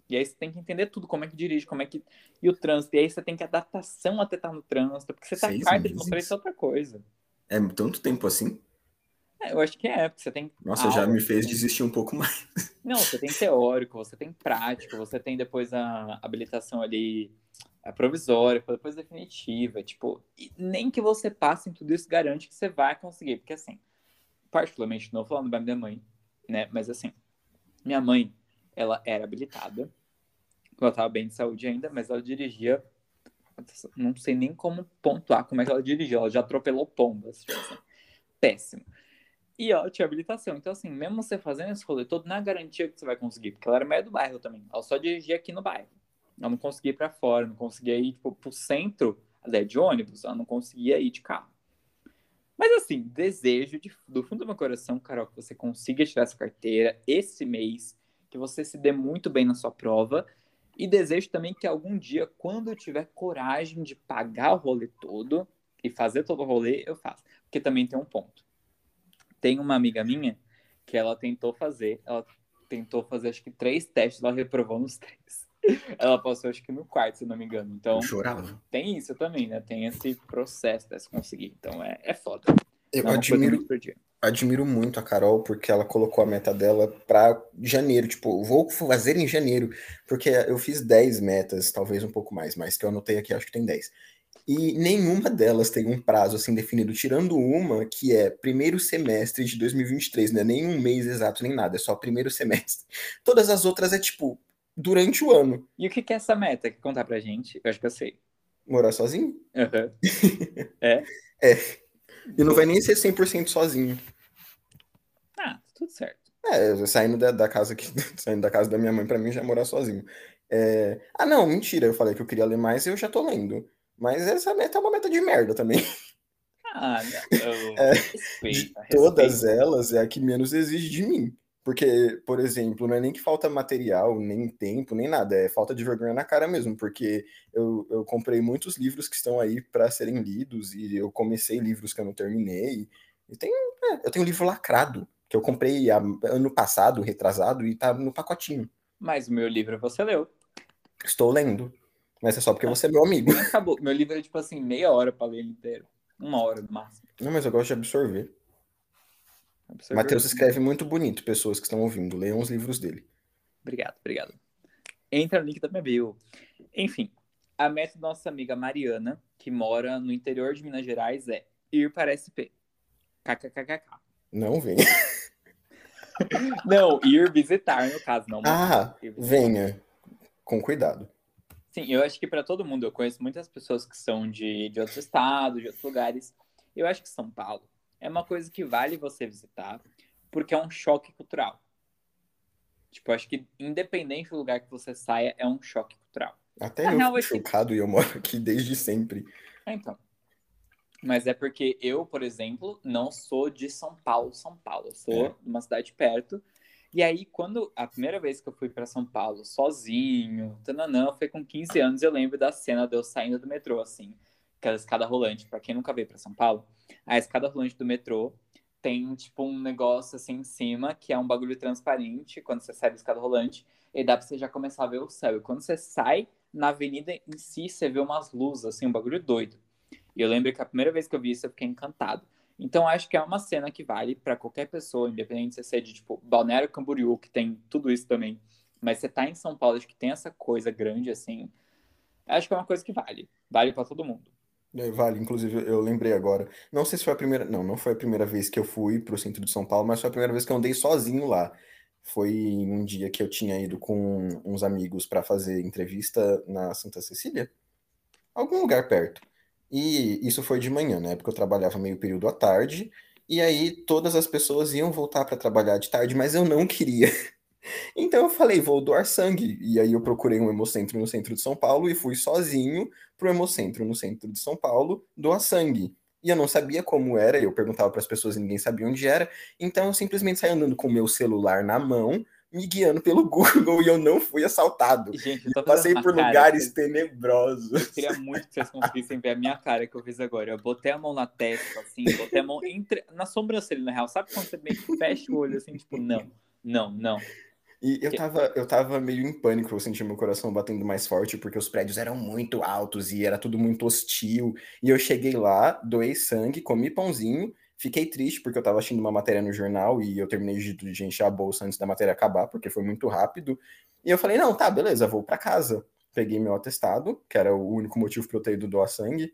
E aí você tem que entender tudo, como é que dirige, como é que. E o trânsito. E aí você tem que adaptação até estar no trânsito, porque você tá carta de motorista é outra coisa. É tanto tempo assim? É, eu acho que é, porque você tem. Nossa, aula, já me fez desistir um pouco mais. (laughs) Não, você tem teórico, você tem prático, você tem depois a habilitação ali a provisória, depois definitiva, tipo, nem que você passe em tudo isso garante que você vai conseguir, porque assim, particularmente, não falando da minha mãe, né, mas assim, minha mãe, ela era habilitada, ela tava bem de saúde ainda, mas ela dirigia, não sei nem como pontuar como é que ela dirigia, ela já atropelou pombas, tipo assim, péssimo. E ela tinha habilitação, então assim, mesmo você fazendo esse rolê todo, não é garantia que você vai conseguir, porque ela era meio do bairro também, ela só dirigia aqui no bairro. Ela não conseguia ir para fora, não conseguia ir tipo, para o centro de ônibus, ela não conseguia ir de carro. Mas assim, desejo de, do fundo do meu coração, Carol, que você consiga tirar essa carteira esse mês, que você se dê muito bem na sua prova. E desejo também que algum dia, quando eu tiver coragem de pagar o rolê todo e fazer todo o rolê, eu faça. Porque também tem um ponto. Tem uma amiga minha que ela tentou fazer, ela tentou fazer acho que três testes, ela reprovou nos (laughs) três. Ela passou, acho que no quarto, se não me engano. Então, eu chorava. Tem isso também, né? Tem esse processo de se conseguir. Então, é, é foda. Eu é admiro, admiro muito a Carol, porque ela colocou a meta dela para janeiro. Tipo, vou fazer em janeiro. Porque eu fiz 10 metas, talvez um pouco mais, mas que eu anotei aqui, acho que tem 10. E nenhuma delas tem um prazo assim definido, tirando uma que é primeiro semestre de 2023, não é nem um mês exato nem nada, é só primeiro semestre. Todas as outras é tipo, durante o ano. E o que, é essa meta? Quer contar pra gente? Eu acho que eu sei. Morar sozinho? Uhum. (laughs) é? É. E não vai nem ser 100% sozinho. Ah, tudo certo. É, saindo da, da casa que, (laughs) saindo da casa da minha mãe, pra mim já é morar sozinho. É... Ah, não, mentira. Eu falei que eu queria ler mais e eu já tô lendo. Mas essa meta é uma meta de merda também. Ah, não. (laughs) É, respeita, todas elas é a que menos exige de mim. Porque, por exemplo, não é nem que falta material, nem tempo, nem nada, é falta de vergonha na cara mesmo, porque eu, eu comprei muitos livros que estão aí para serem lidos e eu comecei livros que eu não terminei. E tem, é, eu tenho um livro lacrado, que eu comprei ano passado, retrasado, e tá no pacotinho. Mas o meu livro você leu. Estou lendo. Mas é só porque você é meu amigo. Acabou. Meu livro é tipo assim, meia hora para ler ele inteiro. Uma hora no máximo. Não, mas eu gosto de absorver. Matheus escreve muito bonito, pessoas que estão ouvindo. Leiam os livros dele. Obrigado, obrigado. Entra no link da minha bio. Enfim, a meta da nossa amiga Mariana, que mora no interior de Minas Gerais, é ir para SP. KKKKK. Não vem. (laughs) não, ir visitar, no caso, não. Ah, venha. Com cuidado. Sim, eu acho que para todo mundo, eu conheço muitas pessoas que são de, de outros estados, de outros lugares. Eu acho que São Paulo é uma coisa que vale você visitar, porque é um choque cultural. Tipo, acho que independente do lugar que você saia, é um choque cultural. Até Na eu real, fico chocado e eu moro aqui desde sempre. É, então. Mas é porque eu, por exemplo, não sou de São Paulo, São Paulo. Eu sou é. de uma cidade perto. E aí, quando a primeira vez que eu fui para São Paulo sozinho, tananã, foi com 15 anos, eu lembro da cena de eu saindo do metrô, assim, aquela escada rolante. Para quem nunca veio para São Paulo, a escada rolante do metrô tem, tipo, um negócio assim em cima, que é um bagulho transparente, quando você sai da escada rolante, e dá pra você já começar a ver o céu. E quando você sai na avenida em si, você vê umas luzes, assim, um bagulho doido. E eu lembro que a primeira vez que eu vi isso, eu fiquei encantado. Então, acho que é uma cena que vale para qualquer pessoa, independente se você é de, tipo, Balneário Camboriú, que tem tudo isso também. Mas você tá em São Paulo, acho que tem essa coisa grande, assim. Acho que é uma coisa que vale. Vale para todo mundo. É, vale, inclusive eu lembrei agora. Não sei se foi a primeira. Não, não foi a primeira vez que eu fui pro centro de São Paulo, mas foi a primeira vez que eu andei sozinho lá. Foi um dia que eu tinha ido com uns amigos para fazer entrevista na Santa Cecília, algum lugar perto. E isso foi de manhã, né? Porque eu trabalhava meio período à tarde. E aí todas as pessoas iam voltar para trabalhar de tarde, mas eu não (laughs) queria. Então eu falei, vou doar sangue. E aí eu procurei um hemocentro no centro de São Paulo e fui sozinho pro hemocentro no centro de São Paulo doar sangue. E eu não sabia como era, eu perguntava para as pessoas e ninguém sabia onde era. Então eu simplesmente saí andando com o meu celular na mão me guiando pelo (laughs) Google e eu não fui assaltado. Gente, eu passei por lugares tenebrosos. Eu queria muito que vocês conseguissem ver a minha cara que eu fiz agora. Eu botei a mão na testa, assim, botei a mão entre... na sobrancelha, na real. Sabe quando você meio que fecha o olho, assim, tipo, não, não, não. E eu tava, eu tava meio em pânico, eu senti meu coração batendo mais forte, porque os prédios eram muito altos e era tudo muito hostil. E eu cheguei lá, doei sangue, comi pãozinho Fiquei triste porque eu estava assistindo uma matéria no jornal e eu terminei de, encher a bolsa antes da matéria acabar, porque foi muito rápido. E eu falei, não, tá, beleza, vou para casa. Peguei meu atestado, que era o único motivo para eu ter ido doar sangue.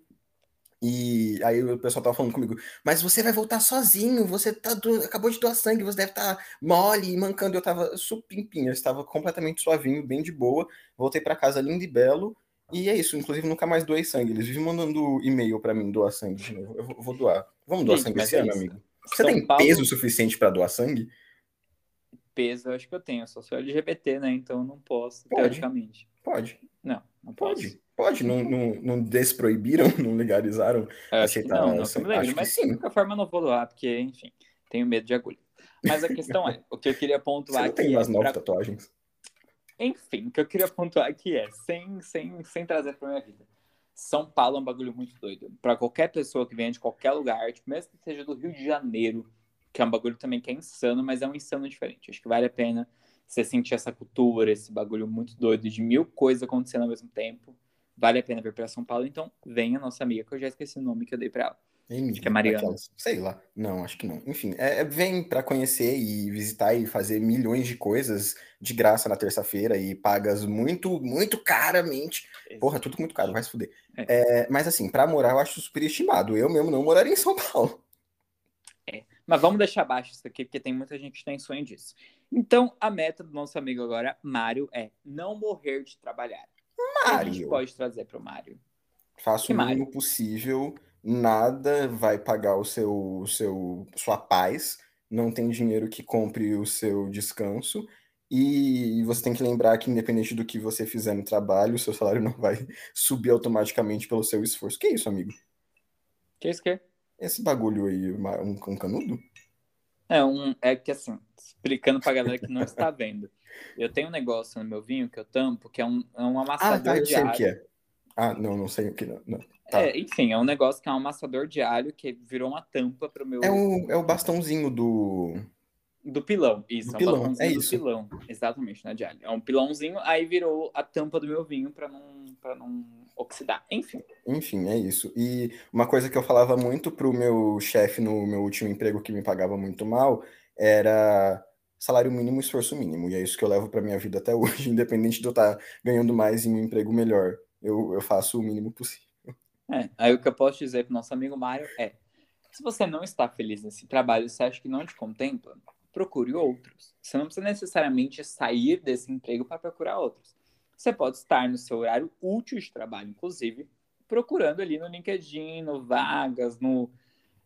E aí o pessoal tava falando comigo, mas você vai voltar sozinho, você tá do... acabou de doar sangue, você deve estar tá mole, mancando. Eu tava supimpinha, eu estava completamente suavinho, bem de boa. Voltei para casa lindo e belo. E é isso, inclusive nunca mais doei sangue. Eles vivem mandando e-mail para mim doar sangue de novo. Eu vou doar. Vamos doar Gente, sangue esse é ano, amigo? Você São tem Paulo... peso suficiente para doar sangue? Peso eu acho que eu tenho. Eu só sou LGBT, né? Então não posso, pode. teoricamente. Pode. Não, não pode. Posso. Pode, não, não, não desproibiram, (laughs) não legalizaram aceitar não, não, não me lembro, mas sim. de qualquer forma eu não vou doar, porque, enfim, tenho medo de agulha. Mas a questão é, o que eu queria pontuar Você não tem umas é nove pra... tatuagens? Enfim, o que eu queria pontuar aqui é, sem, sem, sem trazer pra minha vida. São Paulo é um bagulho muito doido. Para qualquer pessoa que venha de qualquer lugar, tipo, mesmo que seja do Rio de Janeiro, que é um bagulho também que é insano, mas é um insano diferente. Acho que vale a pena você sentir essa cultura, esse bagulho muito doido de mil coisas acontecendo ao mesmo tempo. Vale a pena vir para São Paulo, então venha nossa amiga, que eu já esqueci o nome que eu dei para ela. Acho que é Mariana. Aquelas, sei lá. Não, acho que não. Enfim, é, é vem para conhecer e visitar e fazer milhões de coisas de graça na terça-feira e pagas muito, muito caramente. Porra, tudo muito caro, vai se fuder. É. É, mas assim, para morar eu acho superestimado. Eu mesmo não moraria em São Paulo. É. Mas vamos deixar abaixo isso aqui, porque tem muita gente que tem sonho disso. Então, a meta do nosso amigo agora, Mário, é não morrer de trabalhar. Mário. O que a gente pode trazer para o Mário? Faço o mínimo Mário? possível nada vai pagar o seu, o seu sua paz, não tem dinheiro que compre o seu descanso. E você tem que lembrar que, independente do que você fizer no trabalho, o seu salário (laughs) não vai subir automaticamente pelo seu esforço. Que isso, amigo? Que isso que é? Esse bagulho aí, um, um canudo? É, um, é que assim, explicando pra galera que não está vendo. Eu tenho um negócio no meu vinho que eu tampo, que é um, é um amassador ah, tá, O que é. Ah, não, não sei o que não. não. Tá. É, enfim, é um negócio que é um amassador de alho que virou uma tampa para o meu. É o, é o bastãozinho do. Do pilão, isso. Do é um pilão, é isso. pilão, exatamente, né, de alho. É um pilãozinho, aí virou a tampa do meu vinho para não, pra não oxidar. Enfim. Enfim, é isso. E uma coisa que eu falava muito pro meu chefe no meu último emprego que me pagava muito mal era salário mínimo e esforço mínimo. E é isso que eu levo para minha vida até (laughs) hoje, independente de eu estar tá ganhando mais em um emprego melhor. Eu, eu faço o mínimo possível. É, aí o que eu posso dizer pro nosso amigo Mário é: se você não está feliz nesse trabalho, você acha que não te contempla, procure outros. Você não precisa necessariamente sair desse emprego para procurar outros. Você pode estar no seu horário útil de trabalho, inclusive, procurando ali no LinkedIn, no Vagas, no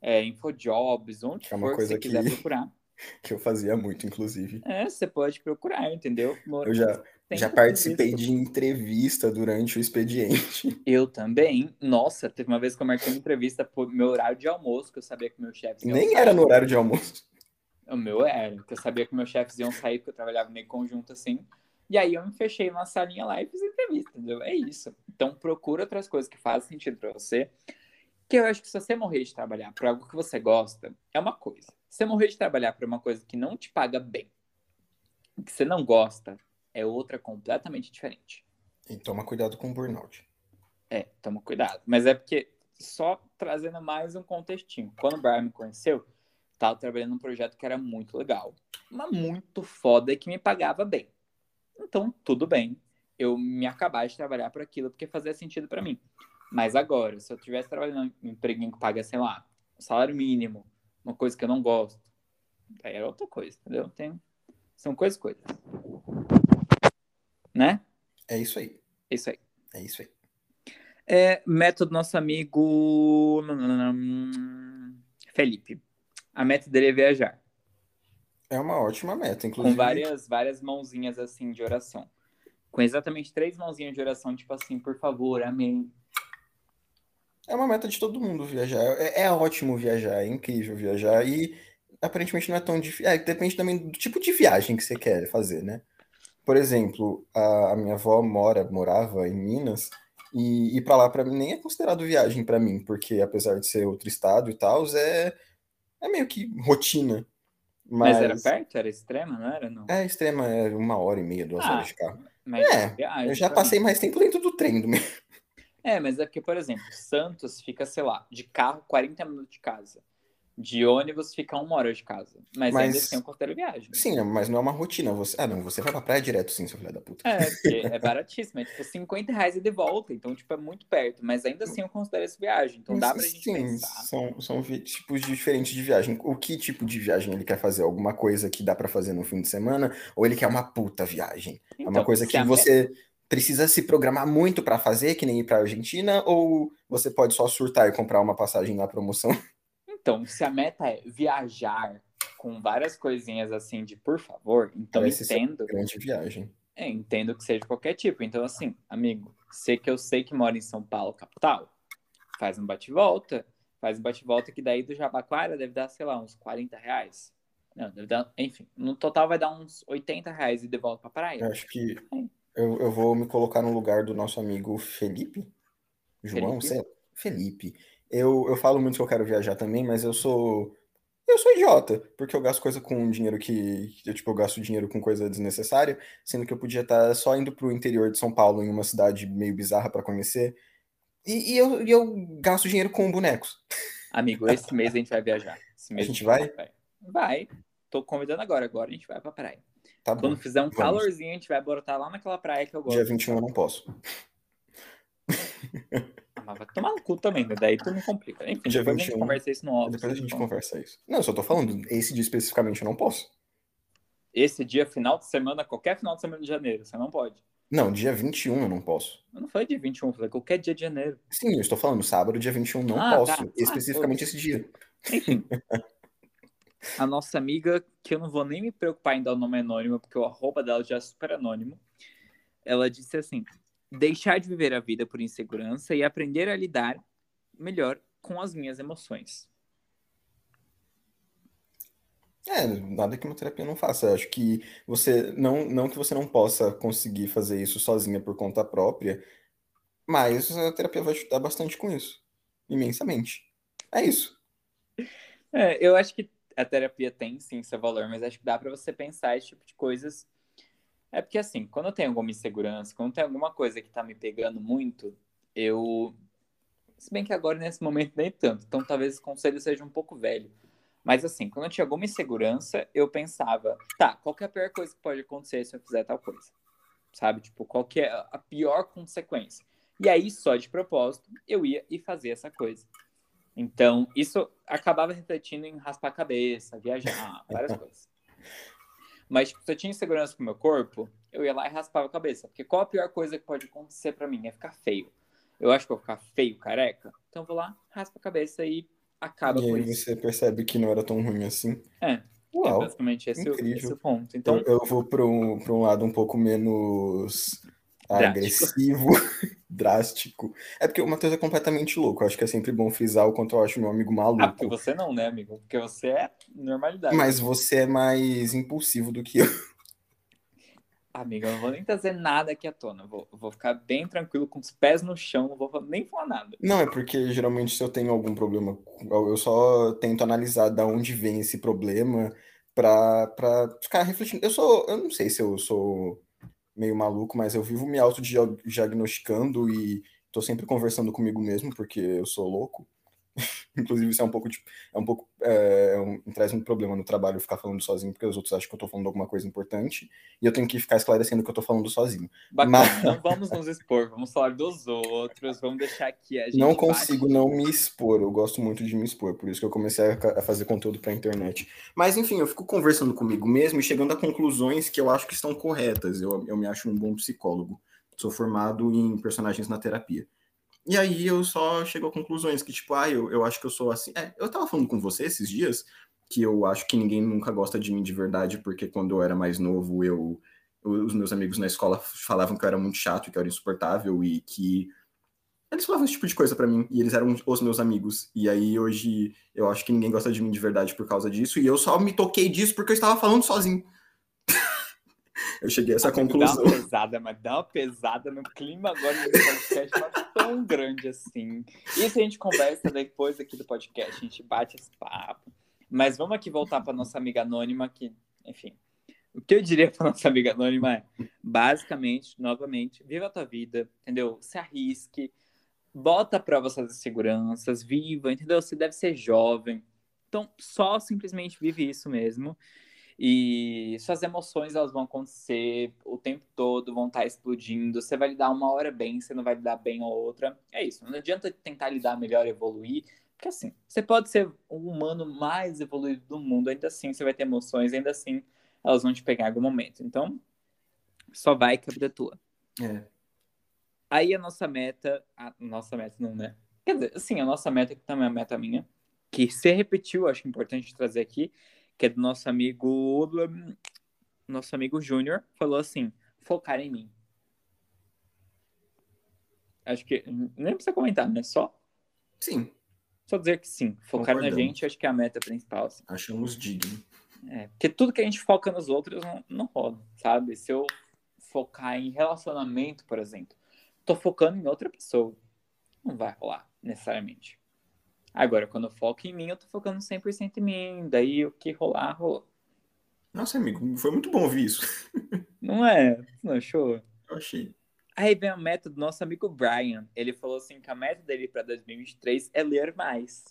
é, Infojobs, onde É for que você quiser que- procurar. (laughs) Que eu fazia muito, inclusive. É, você pode procurar, entendeu? Eu já, Tem já participei isso. de entrevista durante o expediente. (laughs) Eu também. Nossa, teve uma vez que eu marquei uma entrevista pro meu horário de almoço, que eu sabia que meus chefes iam Nem sair. era no horário de almoço. O meu era, que eu sabia que meus chefes iam sair, porque eu trabalhava meio conjunto assim. E aí eu me fechei numa salinha lá e fiz entrevista, entendeu? É isso. Então procura outras coisas que fazem sentido pra você. Que eu acho que se você morrer de trabalhar por algo que você gosta, é uma coisa. Se você morrer de trabalhar por uma coisa que não te paga bem, que você não gosta, é outra completamente diferente. E toma cuidado com o burnout. É, toma cuidado. Mas é porque, só trazendo mais um contextinho. Quando o Brian me conheceu, tava trabalhando num projeto que era muito legal. Mas muito foda e que me pagava bem. Então, tudo bem. Eu me acabar de trabalhar por aquilo porque fazia sentido pra mim. Mas agora, se eu estivesse trabalhando em um empreguinho que paga, sei lá, um salário mínimo, uma coisa que eu não gosto, aí era outra coisa, entendeu? Tem... São coisas, coisas. Né? É isso aí. É isso aí. É isso aí. É, método nosso amigo Felipe. A meta dele é viajar. É uma ótima meta, inclusive. Com várias, várias mãozinhas assim de oração. Com exatamente três mãozinhas de oração, tipo assim, por favor, amém. É uma meta de todo mundo viajar. É, é ótimo viajar, é incrível viajar. E aparentemente não é tão difícil. É, depende também do tipo de viagem que você quer fazer, né? Por exemplo, a, a minha avó mora, morava em Minas, e ir pra lá pra mim nem é considerado viagem pra mim, porque apesar de ser outro estado e tal, é, é meio que rotina. Mas... era perto? Era extrema, não era? Não. É extrema, é uma hora e meia, duas Ah, horas de carro. Mas É, viagem Eu já passei mais tempo dentro do trem do meu. É, mas é porque, por exemplo, Santos fica, sei lá, de carro 40 minutos de casa. De ônibus fica uma hora de casa. Mas, Mas- ainda assim eu considero viagem. Sim, mas não é uma rotina. Você... Ah, não, você vai pra praia direto, sim, seu filho da puta. É, porque (laughs) é baratíssimo. É tipo 50 reais e de volta. Então, tipo, é muito perto. Mas ainda assim eu considero isso viagem. Então dá pra gente Sim, pensar. são, são tipos diferentes de viagem. O que tipo de viagem ele quer fazer? Alguma coisa que dá pra fazer no fim de semana? Ou ele quer uma puta viagem? É uma Então, coisa que você precisa se programar muito pra fazer, que nem ir pra Argentina? Ou você pode só surtar e comprar uma passagem na promoção? (laughs) Então, se a meta é viajar com várias coisinhas assim de por favor, então Parece entendo, Grande viagem. é, entendo que seja qualquer tipo. Então, assim, amigo, você que eu sei que mora em São Paulo, capital, faz um bate-volta. Faz um bate-volta que daí do Jabaquara deve dar, sei lá, uns 40 reais. Não, deve dar, enfim, no total vai dar uns 80 reais e de volta pra praia. Eu acho que É. eu, eu vou me colocar no lugar do nosso amigo Felipe? João? Felipe? Sei lá. Felipe. Eu, eu falo muito que eu quero viajar também, mas eu sou. Eu sou idiota, porque eu gasto coisa com dinheiro que. Eu, tipo, eu gasto dinheiro com coisa desnecessária, sendo que eu podia estar só indo pro interior de São Paulo, em uma cidade meio bizarra pra conhecer. E, e eu, e eu gasto dinheiro com bonecos. Amigo, esse mês a gente vai viajar. Mês gente vai? Vai. Tô convidando agora. Agora a gente vai pra praia. Tá bom. Quando fizer um vamos. calorzinho, a gente vai botar lá naquela praia que eu gosto. Dia 21 eu não posso. (laughs) Ah, mas vai tomar no cu também, né? Daí tu me complica. Enfim, Dia depois a gente 21. conversa isso no óbvio. Depois a gente conversa isso. Não, eu só tô falando, esse dia especificamente eu não posso. Esse dia, final de semana, qualquer final de semana de janeiro, você não pode. Não, dia 21 eu não posso. Eu não falei dia 21, eu falei qualquer dia de janeiro. Sim, eu estou falando sábado, dia 21 não Ah, posso. tá. Ah, Especificamente foda-se. esse dia. Enfim. (laughs) a nossa amiga, que eu não vou nem me preocupar em dar o nome anônimo, porque o arroba dela já é super anônimo. Ela disse assim: deixar de viver a vida por insegurança e aprender a lidar melhor com as minhas emoções. É, nada que uma terapia não faça. Acho que você não, não que você não possa conseguir fazer isso sozinha por conta própria, mas a terapia vai ajudar bastante com isso, imensamente. É isso. É, eu acho que a terapia tem sim seu valor, mas acho que dá pra você pensar esse tipo de coisas. É porque assim, quando eu tenho alguma insegurança, quando tem alguma coisa que tá me pegando muito, eu. Se bem que agora nesse momento nem tanto, então talvez esse conselho seja um pouco velho. Mas assim, quando eu tinha alguma insegurança, eu pensava, tá, qual que é a pior coisa que pode acontecer se eu fizer tal coisa? Sabe? Tipo, qual que é a pior consequência? E aí, só de propósito, eu ia e fazia essa coisa. Então, isso acabava refletindo em raspar a cabeça, viajar, várias (laughs) coisas. Mas, tipo, se eu tinha insegurança com o meu corpo, eu ia lá e raspava a cabeça. Porque qual a pior coisa que pode acontecer pra mim? É ficar feio. Eu acho que eu vou ficar feio, careca. Então eu vou lá, raspo a cabeça e acaba E com aí isso. você percebe que não era tão ruim assim. É, é Uau. basicamente esse, o- incrível. esse o ponto. Então, Eu, eu vou para um, pra um lado um pouco menos Drástico. agressivo, (laughs) drástico. É porque o Matheus é completamente louco. Eu acho que é sempre bom frisar o quanto eu acho meu amigo ah, porque maluco. você não, né, amigo? Porque você é normalidade. Mas você é mais impulsivo do que eu. Amiga, eu não vou nem trazer nada aqui à tona. Vou, vou ficar bem tranquilo, com os pés no chão, não vou nem falar nada. Não, é porque geralmente se eu tenho algum problema, eu eu só tento analisar da onde vem esse problema pra, pra ficar refletindo. Eu sou, eu não sei se eu sou meio maluco, mas eu vivo me autodiagnosticando e tô sempre conversando comigo mesmo, porque eu sou louco. (laughs) Inclusive, isso é um pouco, tipo, é um pouco, é, um- traz um problema no trabalho ficar falando sozinho, porque os outros acham que eu tô falando alguma coisa importante, e eu tenho que ficar esclarecendo que eu tô falando sozinho. Bacana, Mas- não vamos nos expor, vamos falar dos outros, vamos deixar aqui a gente. Não bate- consigo não me expor, eu gosto muito de me expor, por isso que eu comecei a, a fazer conteúdo pra internet. Mas enfim, eu fico conversando comigo mesmo e chegando a conclusões que eu acho que estão corretas. Eu, eu me acho um bom psicólogo. Sou formado em personagens na terapia. E aí eu só chego a conclusões que, tipo, ah, eu, eu acho que eu sou assim. É, eu tava falando com você esses dias que eu acho que ninguém nunca gosta de mim de verdade, porque quando eu era mais novo, eu, os meus amigos na escola falavam que eu era muito chato, que eu era insuportável e que eles falavam esse tipo de coisa pra mim, e eles eram os meus amigos. E aí hoje eu acho que ninguém gosta de mim de verdade por causa disso, e eu só me toquei disso porque eu estava falando sozinho. Eu cheguei a essa Dá conclusão. uma pesada, mas dá uma pesada no clima agora do podcast, mas tão grande assim. Isso a gente conversa depois aqui do podcast, a gente bate esse papo. Mas vamos aqui voltar para nossa amiga anônima, que, enfim. O que eu diria para nossa amiga anônima é, basicamente, novamente, viva a tua vida, entendeu? Se arrisque, bota à prova suas inseguranças, viva, entendeu? Você deve ser jovem. Então, só simplesmente vive isso mesmo. E suas emoções elas vão acontecer o tempo todo, vão estar explodindo. Você vai lidar uma hora bem, você não vai lidar bem a outra. É isso. Não adianta tentar lidar melhor, evoluir. Porque assim, você pode ser o humano mais evoluído do mundo, ainda assim você vai ter emoções, ainda assim elas vão te pegar em algum momento. Então, só vai que a vida é tua. É. Aí a nossa meta. A nossa meta não, né? Quer dizer, assim, a nossa meta, que também é a meta minha, que se repetiu, acho importante trazer aqui, que é do nosso amigo. Nosso amigo Júnior, falou assim: focar em mim. Acho que. Nem precisa comentar, né? Só, Sim, só dizer que sim. Focar na gente, acho que é a meta principal. assim. achamos digno. É, porque tudo que a gente foca nos outros não, não rola, sabe? Se eu focar em relacionamento, por exemplo, tô focando em outra pessoa, não vai rolar, necessariamente. Agora, quando eu foco em mim, eu tô focando 100% em mim, daí o que rolar, rolou. Nossa, amigo, foi muito bom ouvir isso. Não é? Não achou? Eu achei. Aí vem a meta do nosso amigo Brian. Ele falou assim que a meta dele pra 2023 é ler mais.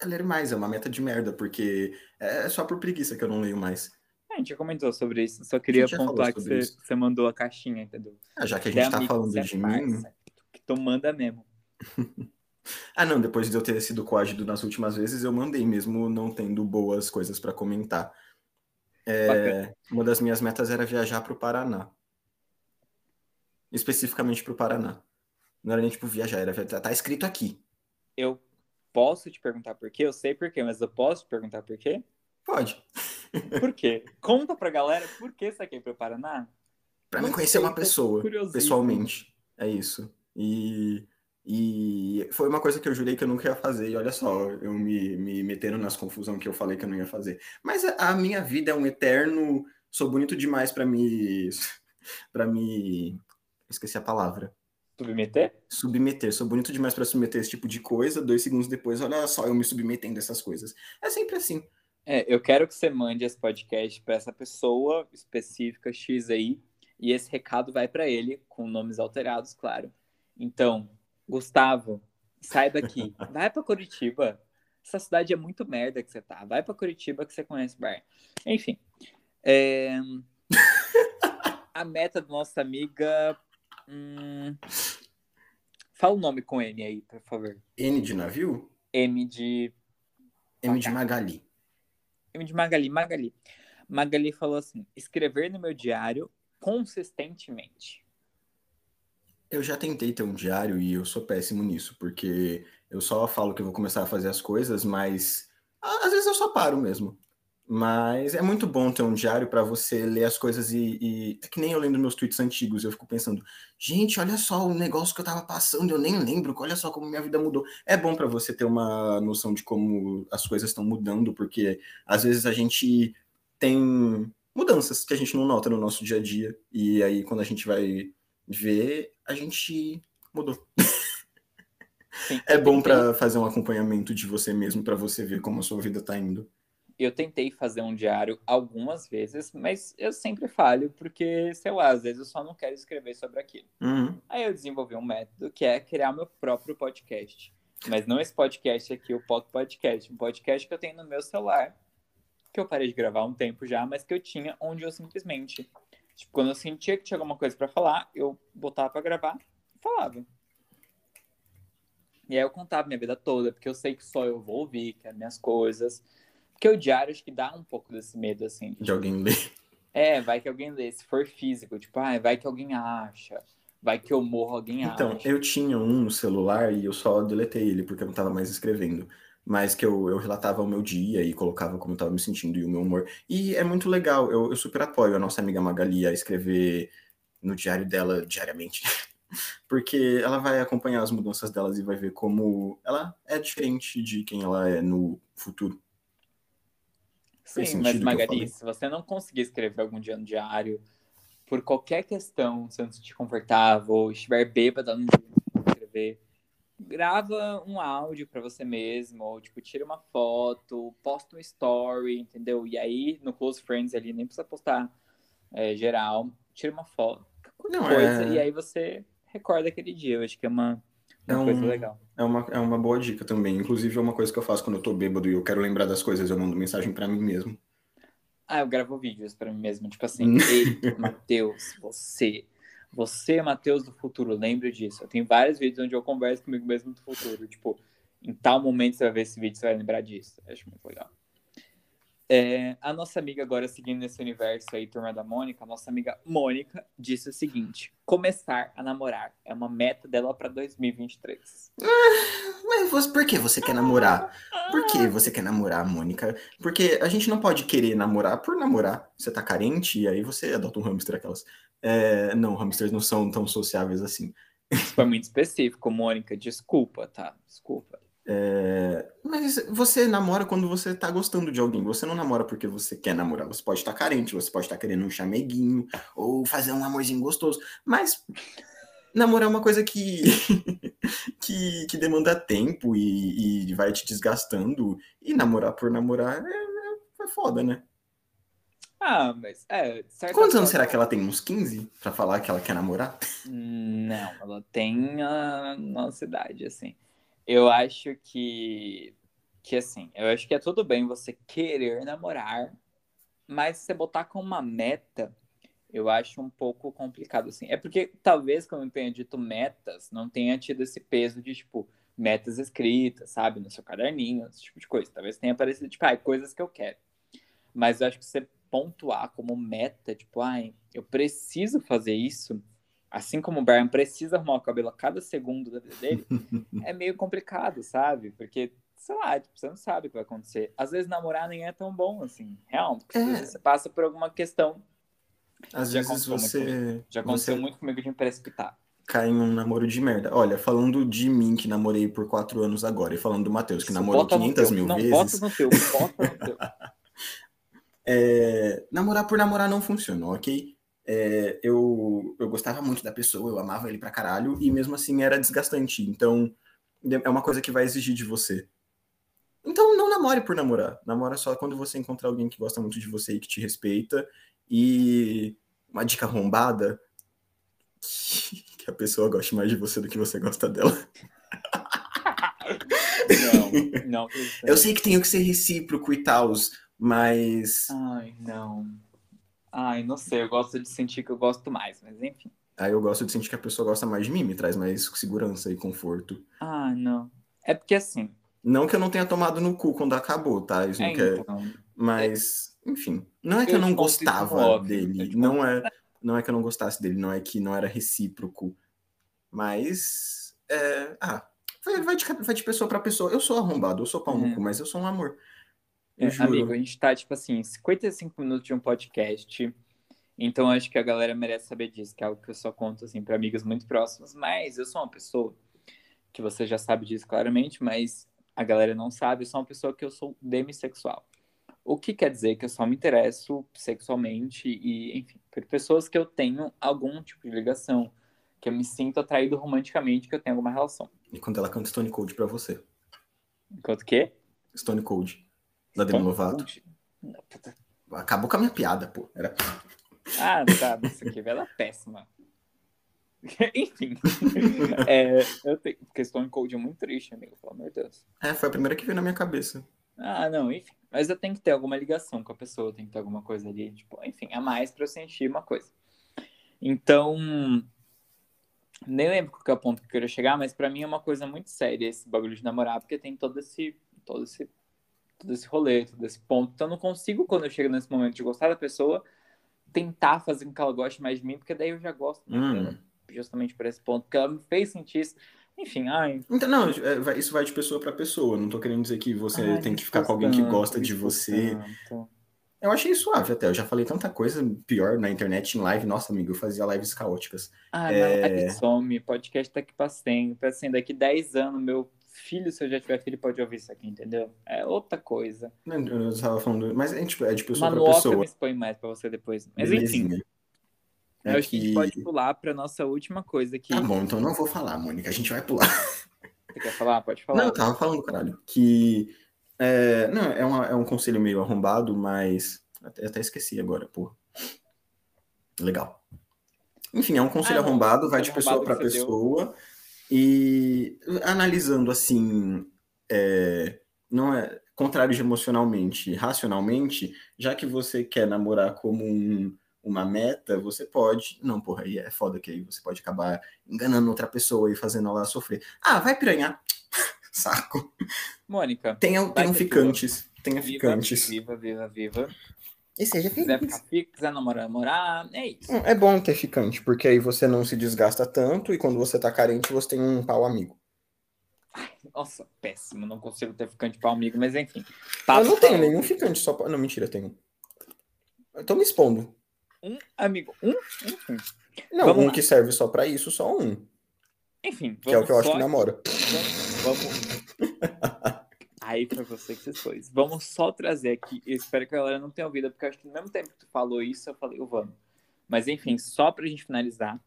É ler mais, é uma meta de merda, porque é só por preguiça que eu não leio mais. A gente já comentou sobre isso, só queria gente pontuar que você, mandou a caixinha, entendeu? Ah, já que a Você é gente tá falando é de mim. parça, Que tu manda mesmo. (laughs) Ah, não, depois de eu ter sido coagido nas últimas vezes, eu mandei mesmo não tendo boas coisas pra comentar. É, uma das minhas metas era viajar pro Paraná. Especificamente pro Paraná. Não era nem tipo viajar, era via- tá escrito aqui. Eu posso te perguntar por quê? Eu sei por quê, mas eu posso te perguntar por quê? Pode. Por quê? Conta pra galera por que você quer ir pro Paraná. Pra Não mim conhecer uma pessoa, pessoalmente. É isso. E, e foi uma coisa que eu jurei que eu nunca ia fazer. E olha só, eu me, me metendo nas confusões que eu falei que eu não ia fazer. Mas a, a minha vida é um eterno. Sou bonito demais pra me. (laughs) para me. Esqueci a palavra. Submeter? Submeter. Sou bonito demais pra submeter esse tipo de coisa. Dois segundos depois, olha só, eu me submetendo a essas coisas. É sempre assim. É, eu quero que você mande esse podcast pra essa pessoa específica X aí. E esse recado vai pra ele, com nomes alterados, claro. Então, Gustavo, sai daqui. (laughs) Vai pra Curitiba. Essa cidade é muito merda que você tá. Vai pra Curitiba que você conhece o bar. Enfim. é, (laughs) A meta da nossa amiga. hum, Fala o nome com N aí, por favor. N de navio, M de M de Magali. M de Magali, Magali. Magali falou assim: escrever no meu diário consistentemente. Eu já tentei ter um diário e eu sou péssimo nisso, porque eu só falo que eu vou começar a fazer as coisas, mas às vezes eu só paro mesmo. Mas é muito bom ter um diário para você ler as coisas e, e. É que nem eu lendo meus tweets antigos, eu fico pensando, gente, olha só o negócio que eu tava passando, eu nem lembro, olha só como minha vida mudou. É bom para você ter uma noção de como as coisas estão mudando, porque às vezes a gente tem mudanças que a gente não nota no nosso dia a dia, e aí quando a gente vai ver, a gente mudou. Sim, é bom para fazer um acompanhamento de você mesmo, para você ver como a sua vida tá indo. Eu tentei fazer um diário algumas vezes, mas eu sempre falho, porque, sei lá, às vezes eu só não quero escrever sobre aquilo. Uhum. Aí eu desenvolvi um método que é criar meu próprio podcast. Mas não esse podcast aqui, o Poco Podcast. Um podcast que eu tenho no meu celular, que eu parei de gravar há um tempo já, mas que eu tinha onde eu simplesmente. Tipo, quando eu sentia que tinha alguma coisa para falar, eu botava para gravar e falava. E aí eu contava minha vida toda, porque eu sei que só eu vou ouvir, que é minhas coisas. Porque o diário acho que dá um pouco desse medo, assim. De, de alguém ler. É, vai que alguém lê. Se for físico, tipo, ah, vai que alguém acha. Vai que eu morro, alguém então, acha. Então, eu tinha um no celular e eu só deletei ele porque eu não tava mais escrevendo. Mas que eu, eu relatava o meu dia e colocava como eu tava me sentindo e o meu humor. E é muito legal, eu, eu super apoio a nossa amiga Magali a escrever no diário dela diariamente. (laughs) porque ela vai acompanhar as mudanças delas e vai ver como ela é diferente de quem ela é no futuro. Sim, mas Magali, se você não conseguir escrever algum dia no diário, por qualquer questão, se não se sentir confortável, ou estiver bêbada no dia escrever, grava um áudio para você mesmo, ou tipo, tira uma foto, posta um story, entendeu? E aí, no Close Friends ali, nem precisa postar é, geral, tira uma foto, não, coisa, é... e aí você recorda aquele dia. Eu acho que é uma, uma é um, coisa legal. É uma, é uma boa dica também. Inclusive, é uma coisa que eu faço quando eu tô bêbado e eu quero lembrar das coisas, eu mando mensagem para mim mesmo. Ah, eu gravo vídeos para mim mesmo. Tipo assim, ei, Matheus, você. Você, Matheus do futuro, lembre disso. Eu tenho vários vídeos onde eu converso comigo mesmo do futuro. Tipo, em tal momento você vai ver esse vídeo, você vai lembrar disso. Eu acho muito legal. É, a nossa amiga, agora seguindo nesse universo aí, turma da Mônica, a nossa amiga Mônica disse o seguinte: começar a namorar é uma meta dela para 2023. Ah, mas por que você quer namorar? Por que você quer namorar, Mônica? Porque a gente não pode querer namorar por namorar. Você tá carente e aí você adota um hamster, aquelas. É, não, hamsters não são tão sociáveis assim. Isso foi muito específico, Mônica. Desculpa, tá? Desculpa. É... Mas você namora quando você tá gostando de alguém. Você não namora porque você quer namorar. Você pode estar carente, você pode estar querendo um chameguinho ou fazer um amorzinho gostoso. Mas namorar é uma coisa que, (laughs) que, que, demanda tempo e, e, vai te desgastando. E namorar por namorar é, é, é foda, né? Ah, mas é. Quantos anos será que ela tem? Uns 15? Pra falar que ela quer namorar? Não, ela tem a nossa idade, assim. Eu acho que, que assim, eu acho que é tudo bem você querer namorar, mas você botar como uma meta, eu acho um pouco complicado, assim. É porque talvez, como eu tenha dito metas, não tenha tido esse peso de, tipo, metas escritas, sabe? No seu caderninho, esse tipo de coisa. Talvez tenha aparecido, tipo, ah, coisas que eu quero. Mas eu acho que você pontuar como meta, tipo, ai, eu preciso fazer isso, assim como o Brian precisa arrumar o cabelo a cada segundo da vida dele, (laughs) é meio complicado, sabe? Porque, sei lá, tipo, você não sabe o que vai acontecer. Às vezes namorar nem é tão bom, assim, real. Porque é. às vezes você passa por alguma questão. Às Já vezes você. Muito Já aconteceu você... muito comigo de me precipitar. Cai em um namoro de merda. Olha, falando de mim, que namorei por quatro anos agora, e falando do Matheus, que Isso, namorou 500 mil não, vezes. Bota no teu, bota no teu. (laughs) é, namorar por namorar não funciona, ok? é, eu, eu gostava muito da pessoa, eu amava ele pra caralho, e mesmo assim era desgastante. Então, é uma coisa que vai exigir de você. Então, não namore por namorar. Namora só quando você encontrar alguém que gosta muito de você e que te respeita. E uma dica arrombada, (laughs) que a pessoa goste mais de você do que você gosta dela. (laughs) Não, não. Eu sei que tenho que ser recíproco e tal, mas. Ai, não. Ai, não sei, eu gosto de sentir que eu gosto mais, mas enfim. Aí eu gosto de sentir que a pessoa gosta mais de mim, me traz mais segurança e conforto. Ah, não. É porque assim. Não que eu não tenha tomado no cu quando acabou, tá? Isso não é, quer. Então, Mas, é... enfim. Não é que eu, eu não gostava óbvio, dele. Não é, não é que eu não gostasse dele, não é que não era recíproco. Mas. É, ah, vai, vai, de, vai de pessoa para pessoa. Eu sou arrombado, eu sou pau no cu, mas eu sou um amor. É, amigo, a gente tá, tipo assim, 55 minutos de um podcast. Então acho que a galera merece saber disso, que é algo que eu só conto assim para amigos muito próximos. Mas eu sou uma pessoa que você já sabe disso claramente, mas a galera não sabe. Eu sou uma pessoa que eu sou demissexual. O que quer dizer que eu só me interesso sexualmente e, enfim, por pessoas que eu tenho algum tipo de ligação, que eu me sinto atraído romanticamente, que eu tenho alguma relação. E quando ela canta Stone Cold pra você? Enquanto que? Stone Cold. Da Demi Lovato. Acabou com a minha piada, pô. Era... Ah, tá. Isso aqui dar péssima. (laughs) Enfim. é, eu tenho... Porque Stone Cold é muito triste, amigo. Pelo amor de Deus. É, foi a primeira que veio na minha cabeça. Ah, não, enfim. Mas eu tenho que ter alguma ligação com a pessoa, tem que ter alguma coisa ali, tipo, enfim, a mais pra eu sentir uma coisa. Então, nem lembro qual que é o ponto que eu queria chegar, mas para mim é uma coisa muito séria esse bagulho de namorar, porque tem todo esse, todo esse, todo esse rolê, todo esse ponto. Então eu não consigo, quando eu chego nesse momento de gostar da pessoa, tentar fazer com que ela goste mais de mim, porque daí eu já gosto hum. dela, justamente por esse ponto, porque ela me fez sentir isso. Enfim, ai. Então, não, é, isso vai de pessoa para pessoa. Não tô querendo dizer que você ai, tem que ficar com alguém que gosta de você. Eu achei suave até. Eu já falei tanta coisa pior na internet, em live. Nossa, amigo, eu fazia lives caóticas. Ah, é... não, é some. Podcast tá aqui pra sempre. Assim, daqui 10 anos, meu filho, se eu já tiver filho, pode ouvir isso aqui, entendeu? É outra coisa. Não, eu tava falando... Mas é, tipo, é de pessoa Manuoca pra pessoa. me expõe mais pra você depois. Mas Belezinha. enfim. É eu acho que... que a gente pode pular pra nossa última coisa aqui. Tá bom, então não vou falar, Mônica. A gente vai pular. Você quer falar? Pode falar. Não, eu tava falando, caralho. Que é, não, é, uma, é um conselho meio arrombado, mas até, até esqueci agora, pô. Legal. Enfim, é um conselho ah, arrombado, vai de pessoa para pessoa. Deu. E analisando assim, é, não é contrário de emocionalmente, racionalmente, já que você quer namorar como um, uma meta, você pode. Não, porra, aí é foda que aí você pode acabar enganando outra pessoa e fazendo ela sofrer. Ah, vai piranhar. (laughs) Saco. Mônica. Tenha, tenham ficantes. Tenha viva, ficantes. Viva, viva, viva. E seja feliz. Quiser, ficar, quiser namorar, namorar, é isso. É bom ter ficante, porque aí você não se desgasta tanto e quando você tá carente, você tem um pau amigo. Ai, nossa, péssimo. Não consigo ter ficante pau amigo, mas enfim. eu não tenho nenhum ficante, só. Não, mentira, tenho. Eu tô me expondo. Um amigo. Um? Enfim. Não, vamos um lá. que serve só pra isso, só um. Enfim. Que é o que eu acho que namora. Vamos. vamos... (laughs) Aí foi você que você foi. Vamos só trazer aqui. Eu espero que a galera não tenha ouvido, porque acho que no mesmo tempo que tu falou isso, eu falei, vamos. Mas enfim, só pra gente finalizar,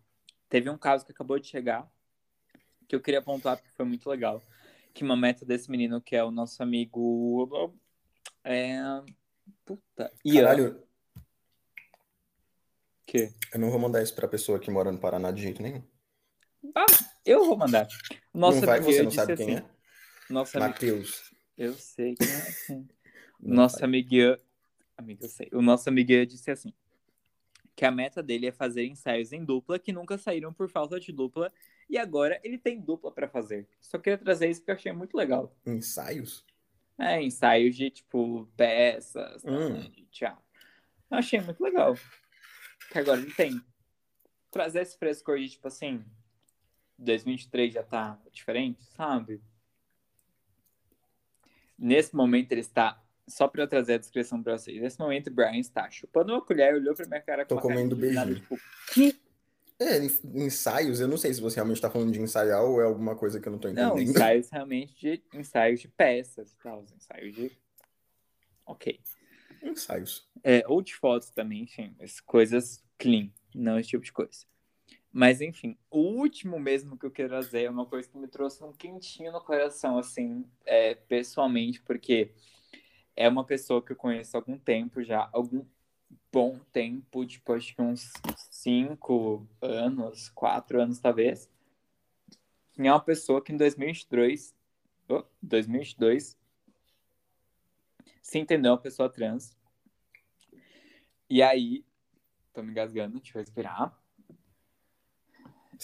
teve um caso que acabou de chegar, que eu queria pontuar porque foi muito legal. Que uma meta desse menino, que é o nosso amigo. É. Puta. Ian. Caralho. Que? Eu não vou mandar isso pra pessoa que mora no Paraná de jeito nenhum. Ah, eu vou mandar. Nossa, não vai, você não sabe quem assim, é? Nossa Matheus. Eu sei que é assim. (laughs) Nossa amiguinha. Amiga, eu sei. O nosso amiguinha disse assim: que a meta dele é fazer ensaios em dupla que nunca saíram por falta de dupla e agora ele tem dupla para fazer. Só queria trazer isso porque eu achei muito legal. Ensaios? É, ensaios de tipo peças, hum. de teatro. Eu achei muito legal. Que agora ele tem. Trazer esse frescor de tipo assim, 2023 já tá diferente, sabe? Nesse momento ele está. Só para eu trazer a descrição para vocês. Nesse momento o Brian está chupando uma colher, olhou para minha cara com Tô comendo beijo. Tipo, que? É, ensaios, eu não sei se você realmente está falando de ensaiar ou é alguma coisa que eu não estou entendendo. Não, ensaios realmente de ensaios de peças e tal, ensaios de. Ok. Ensaios. É, ou de fotos também, enfim, coisas clean, não esse tipo de coisa. Mas enfim, o último mesmo que eu quero trazer é uma coisa que me trouxe um quentinho no coração, assim, é, pessoalmente, porque é uma pessoa que eu conheço há algum tempo já, algum bom tempo, tipo, acho que uns cinco anos, quatro anos talvez. E é uma pessoa que em 2022, oh, 2022 se entendeu uma pessoa trans. E aí, tô me engasgando, deixa eu respirar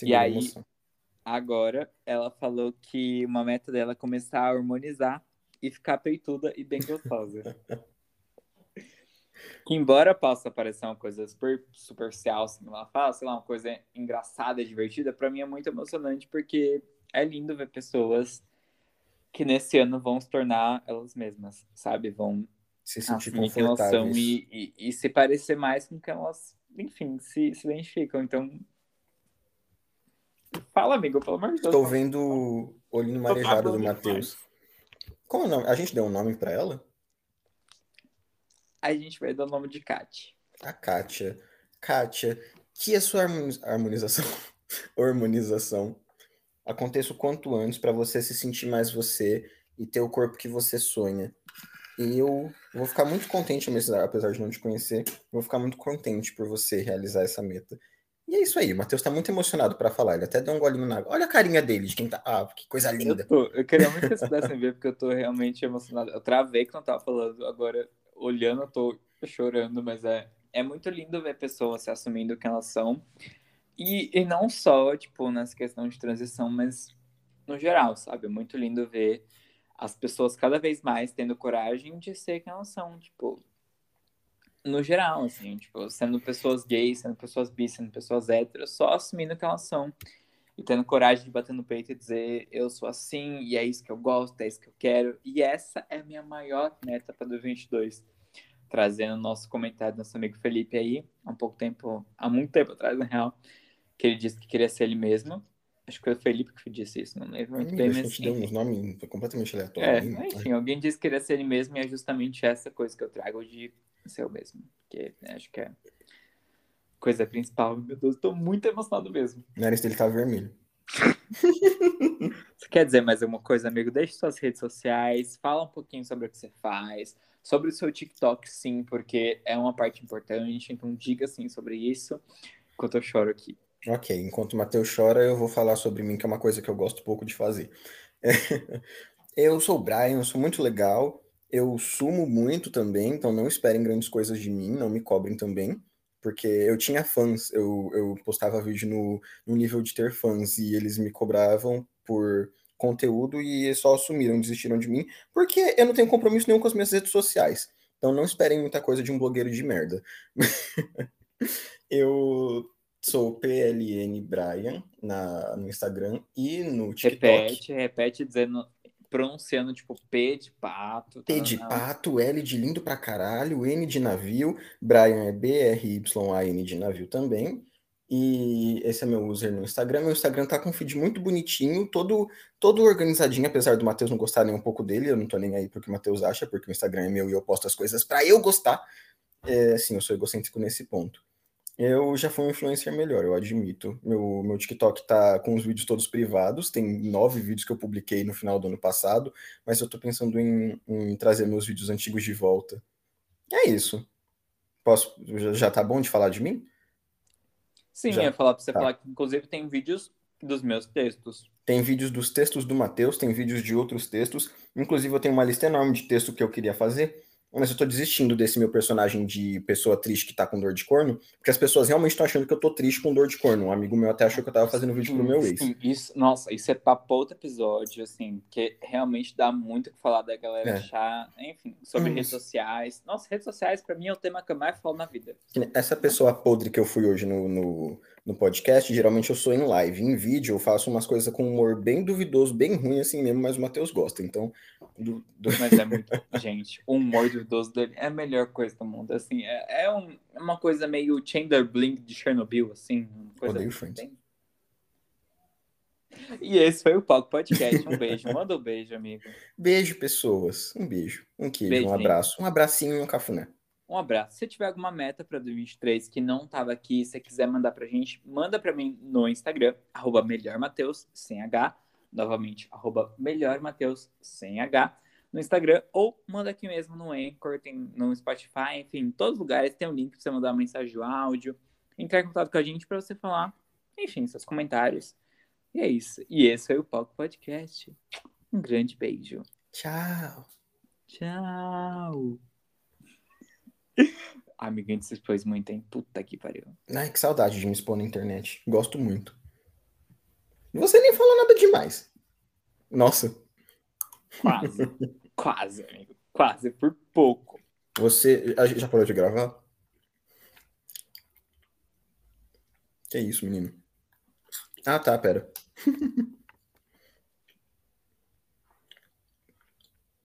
e aí, emoção. agora, ela falou que uma meta dela é começar a harmonizar e ficar peituda e bem gostosa. Que (laughs) embora possa parecer uma coisa super superficial, assim, ela fala, sei lá, uma coisa engraçada, divertida, para mim é muito emocionante porque é lindo ver pessoas que nesse ano vão se tornar elas mesmas, sabe? Vão se sentir assumir quem elas são e, e, e, se parecer mais com que elas, enfim, se, se identificam. Então, fala, amigo, pelo amor de Deus. Estou vendo o olhinho marejado do Matheus. Como o nome? A gente deu um nome para ela? A gente vai dar o nome de Kátia. A Kátia. Kátia, que a sua harmonização, (laughs) harmonização aconteça o quanto antes para você se sentir mais você e ter o corpo que você sonha. E eu vou ficar muito contente, apesar de não te conhecer, vou ficar muito contente por você realizar essa meta. E é isso aí, o Matheus tá muito emocionado para falar, ele até deu um golinho na água. Olha a carinha dele, de quem tá. Ah, que coisa linda. Eu, tô, eu queria muito que vocês pudessem ver, porque eu tô realmente emocionado. Eu travei que não tava falando, agora olhando eu tô chorando, mas é, é muito lindo ver pessoas se assumindo quem elas são. E, e não só, tipo, nessa questão de transição, mas no geral, sabe? É muito lindo ver as pessoas cada vez mais tendo coragem de ser quem elas são, tipo, no geral, assim, tipo, sendo pessoas gays, sendo pessoas bis, sendo pessoas héteras, só assumindo que elas são. E tendo coragem de bater no peito e dizer, eu sou assim, e é isso que eu gosto, é isso que eu quero. E essa é a minha maior meta para 2022 trazendo o nosso comentário do nosso amigo Felipe aí, há um pouco tempo, há muito tempo atrás, na real, que ele disse que queria ser ele mesmo. Acho que foi o Felipe que disse isso, não lembro muito bem. A gente deu uns nomes completamente aleatórios. É, enfim, alguém disse que queria ser ele mesmo e é justamente essa coisa que eu trago de ser eu mesmo. Porque né, acho que é coisa principal. Meu Deus, tô muito emocionado mesmo. O nariz dele tá vermelho. (laughs) Você quer dizer mais alguma coisa, amigo? Deixe suas redes sociais, fala um pouquinho sobre o que você faz, sobre o seu TikTok, sim, porque é uma parte importante, então diga sim sobre isso, enquanto eu choro aqui. Ok, enquanto o Matheus chora, eu vou falar sobre mim, que é uma coisa que eu gosto pouco de fazer. (laughs) eu sou o Brian, eu sou muito legal, eu sumo muito também, então não esperem grandes coisas de mim, não me cobrem também, porque eu tinha fãs, eu, eu postava vídeo no, no nível de ter fãs e eles me cobravam por conteúdo e só assumiram, desistiram de mim, porque eu não tenho compromisso nenhum com as minhas redes sociais. Então não esperem muita coisa de um blogueiro de merda. (laughs) eu Sou PLN Brian na, no Instagram e no TikTok. Repete, repete dizendo, pronunciando tipo P de pato. P de pato, L de lindo pra caralho, N de navio, Brian é B-R-Y-A-N de navio também. E esse é meu user no Instagram. Meu Instagram tá com um feed muito bonitinho, todo, todo organizadinho, apesar do Matheus não gostar nem um pouco dele. Eu não tô nem aí porque o Matheus acha, porque o Instagram é meu e eu posto as coisas para eu gostar. É, sim, eu sou egocêntrico nesse ponto. Eu já fui um influencer melhor, eu admito. Meu, meu TikTok tá com os vídeos todos privados, tem nove vídeos que eu publiquei no final do ano passado, mas eu tô pensando em, em trazer meus vídeos antigos de volta. É isso. Posso, já, já tá bom de falar de mim? Sim, já. eu ia falar pra você tá. falar que, inclusive, tem vídeos dos meus textos. Tem vídeos dos textos do Matheus, tem vídeos de outros textos. Inclusive, eu tenho uma lista enorme de texto que eu queria fazer mas eu tô desistindo desse meu personagem de pessoa triste que tá com dor de corno, porque as pessoas realmente estão achando que eu tô triste com dor de corno. Um amigo meu até achou que eu tava fazendo vídeo pro meu ex. Sim, isso, nossa, isso é papo outro episódio, assim, que realmente dá muito o que falar da galera é. achar, enfim, sobre hum. redes sociais. Nossa, redes sociais para mim é o tema que eu mais falo na vida. Essa pessoa podre que eu fui hoje no, no, no podcast, geralmente eu sou em live. Em vídeo eu faço umas coisas com humor bem duvidoso, bem ruim assim mesmo, mas o Matheus gosta. Então. Do, do... Mas é muito. (laughs) gente, o humor duvidoso dele é a melhor coisa do mundo. Assim, é, é um, uma coisa meio Chandler Blink de Chernobyl, assim. Coisa Odeio Friends. Bem... E esse foi o Palco Podcast. Um beijo. Manda um beijo, amigo. Beijo, pessoas. Um beijo. Um queijo, um abraço. Um abracinho e um cafuné. Um abraço. Se tiver alguma meta para 2023 que não estava aqui, se quiser mandar para a gente, manda para mim no Instagram, arroba melhormateus, sem H. Novamente, arroba melhormateus, sem H, no Instagram. Ou manda aqui mesmo no Anchor, tem, no Spotify, enfim, em todos os lugares tem um link para você mandar uma mensagem de áudio, entrar em contato com a gente para você falar, enfim, seus comentários. E é isso. E esse foi o Palco Podcast. Um grande beijo. Tchau. Tchau. (laughs) Amigo, a gente se expôs muito, hein? Puta que pariu. Ai, que saudade de me expor na internet. Gosto muito. Você nem falou nada demais. Nossa. Quase. (laughs) Quase, amigo. Quase, por pouco. Você. A gente já parou de gravar? Que isso, menino? Ah, tá, pera. (laughs)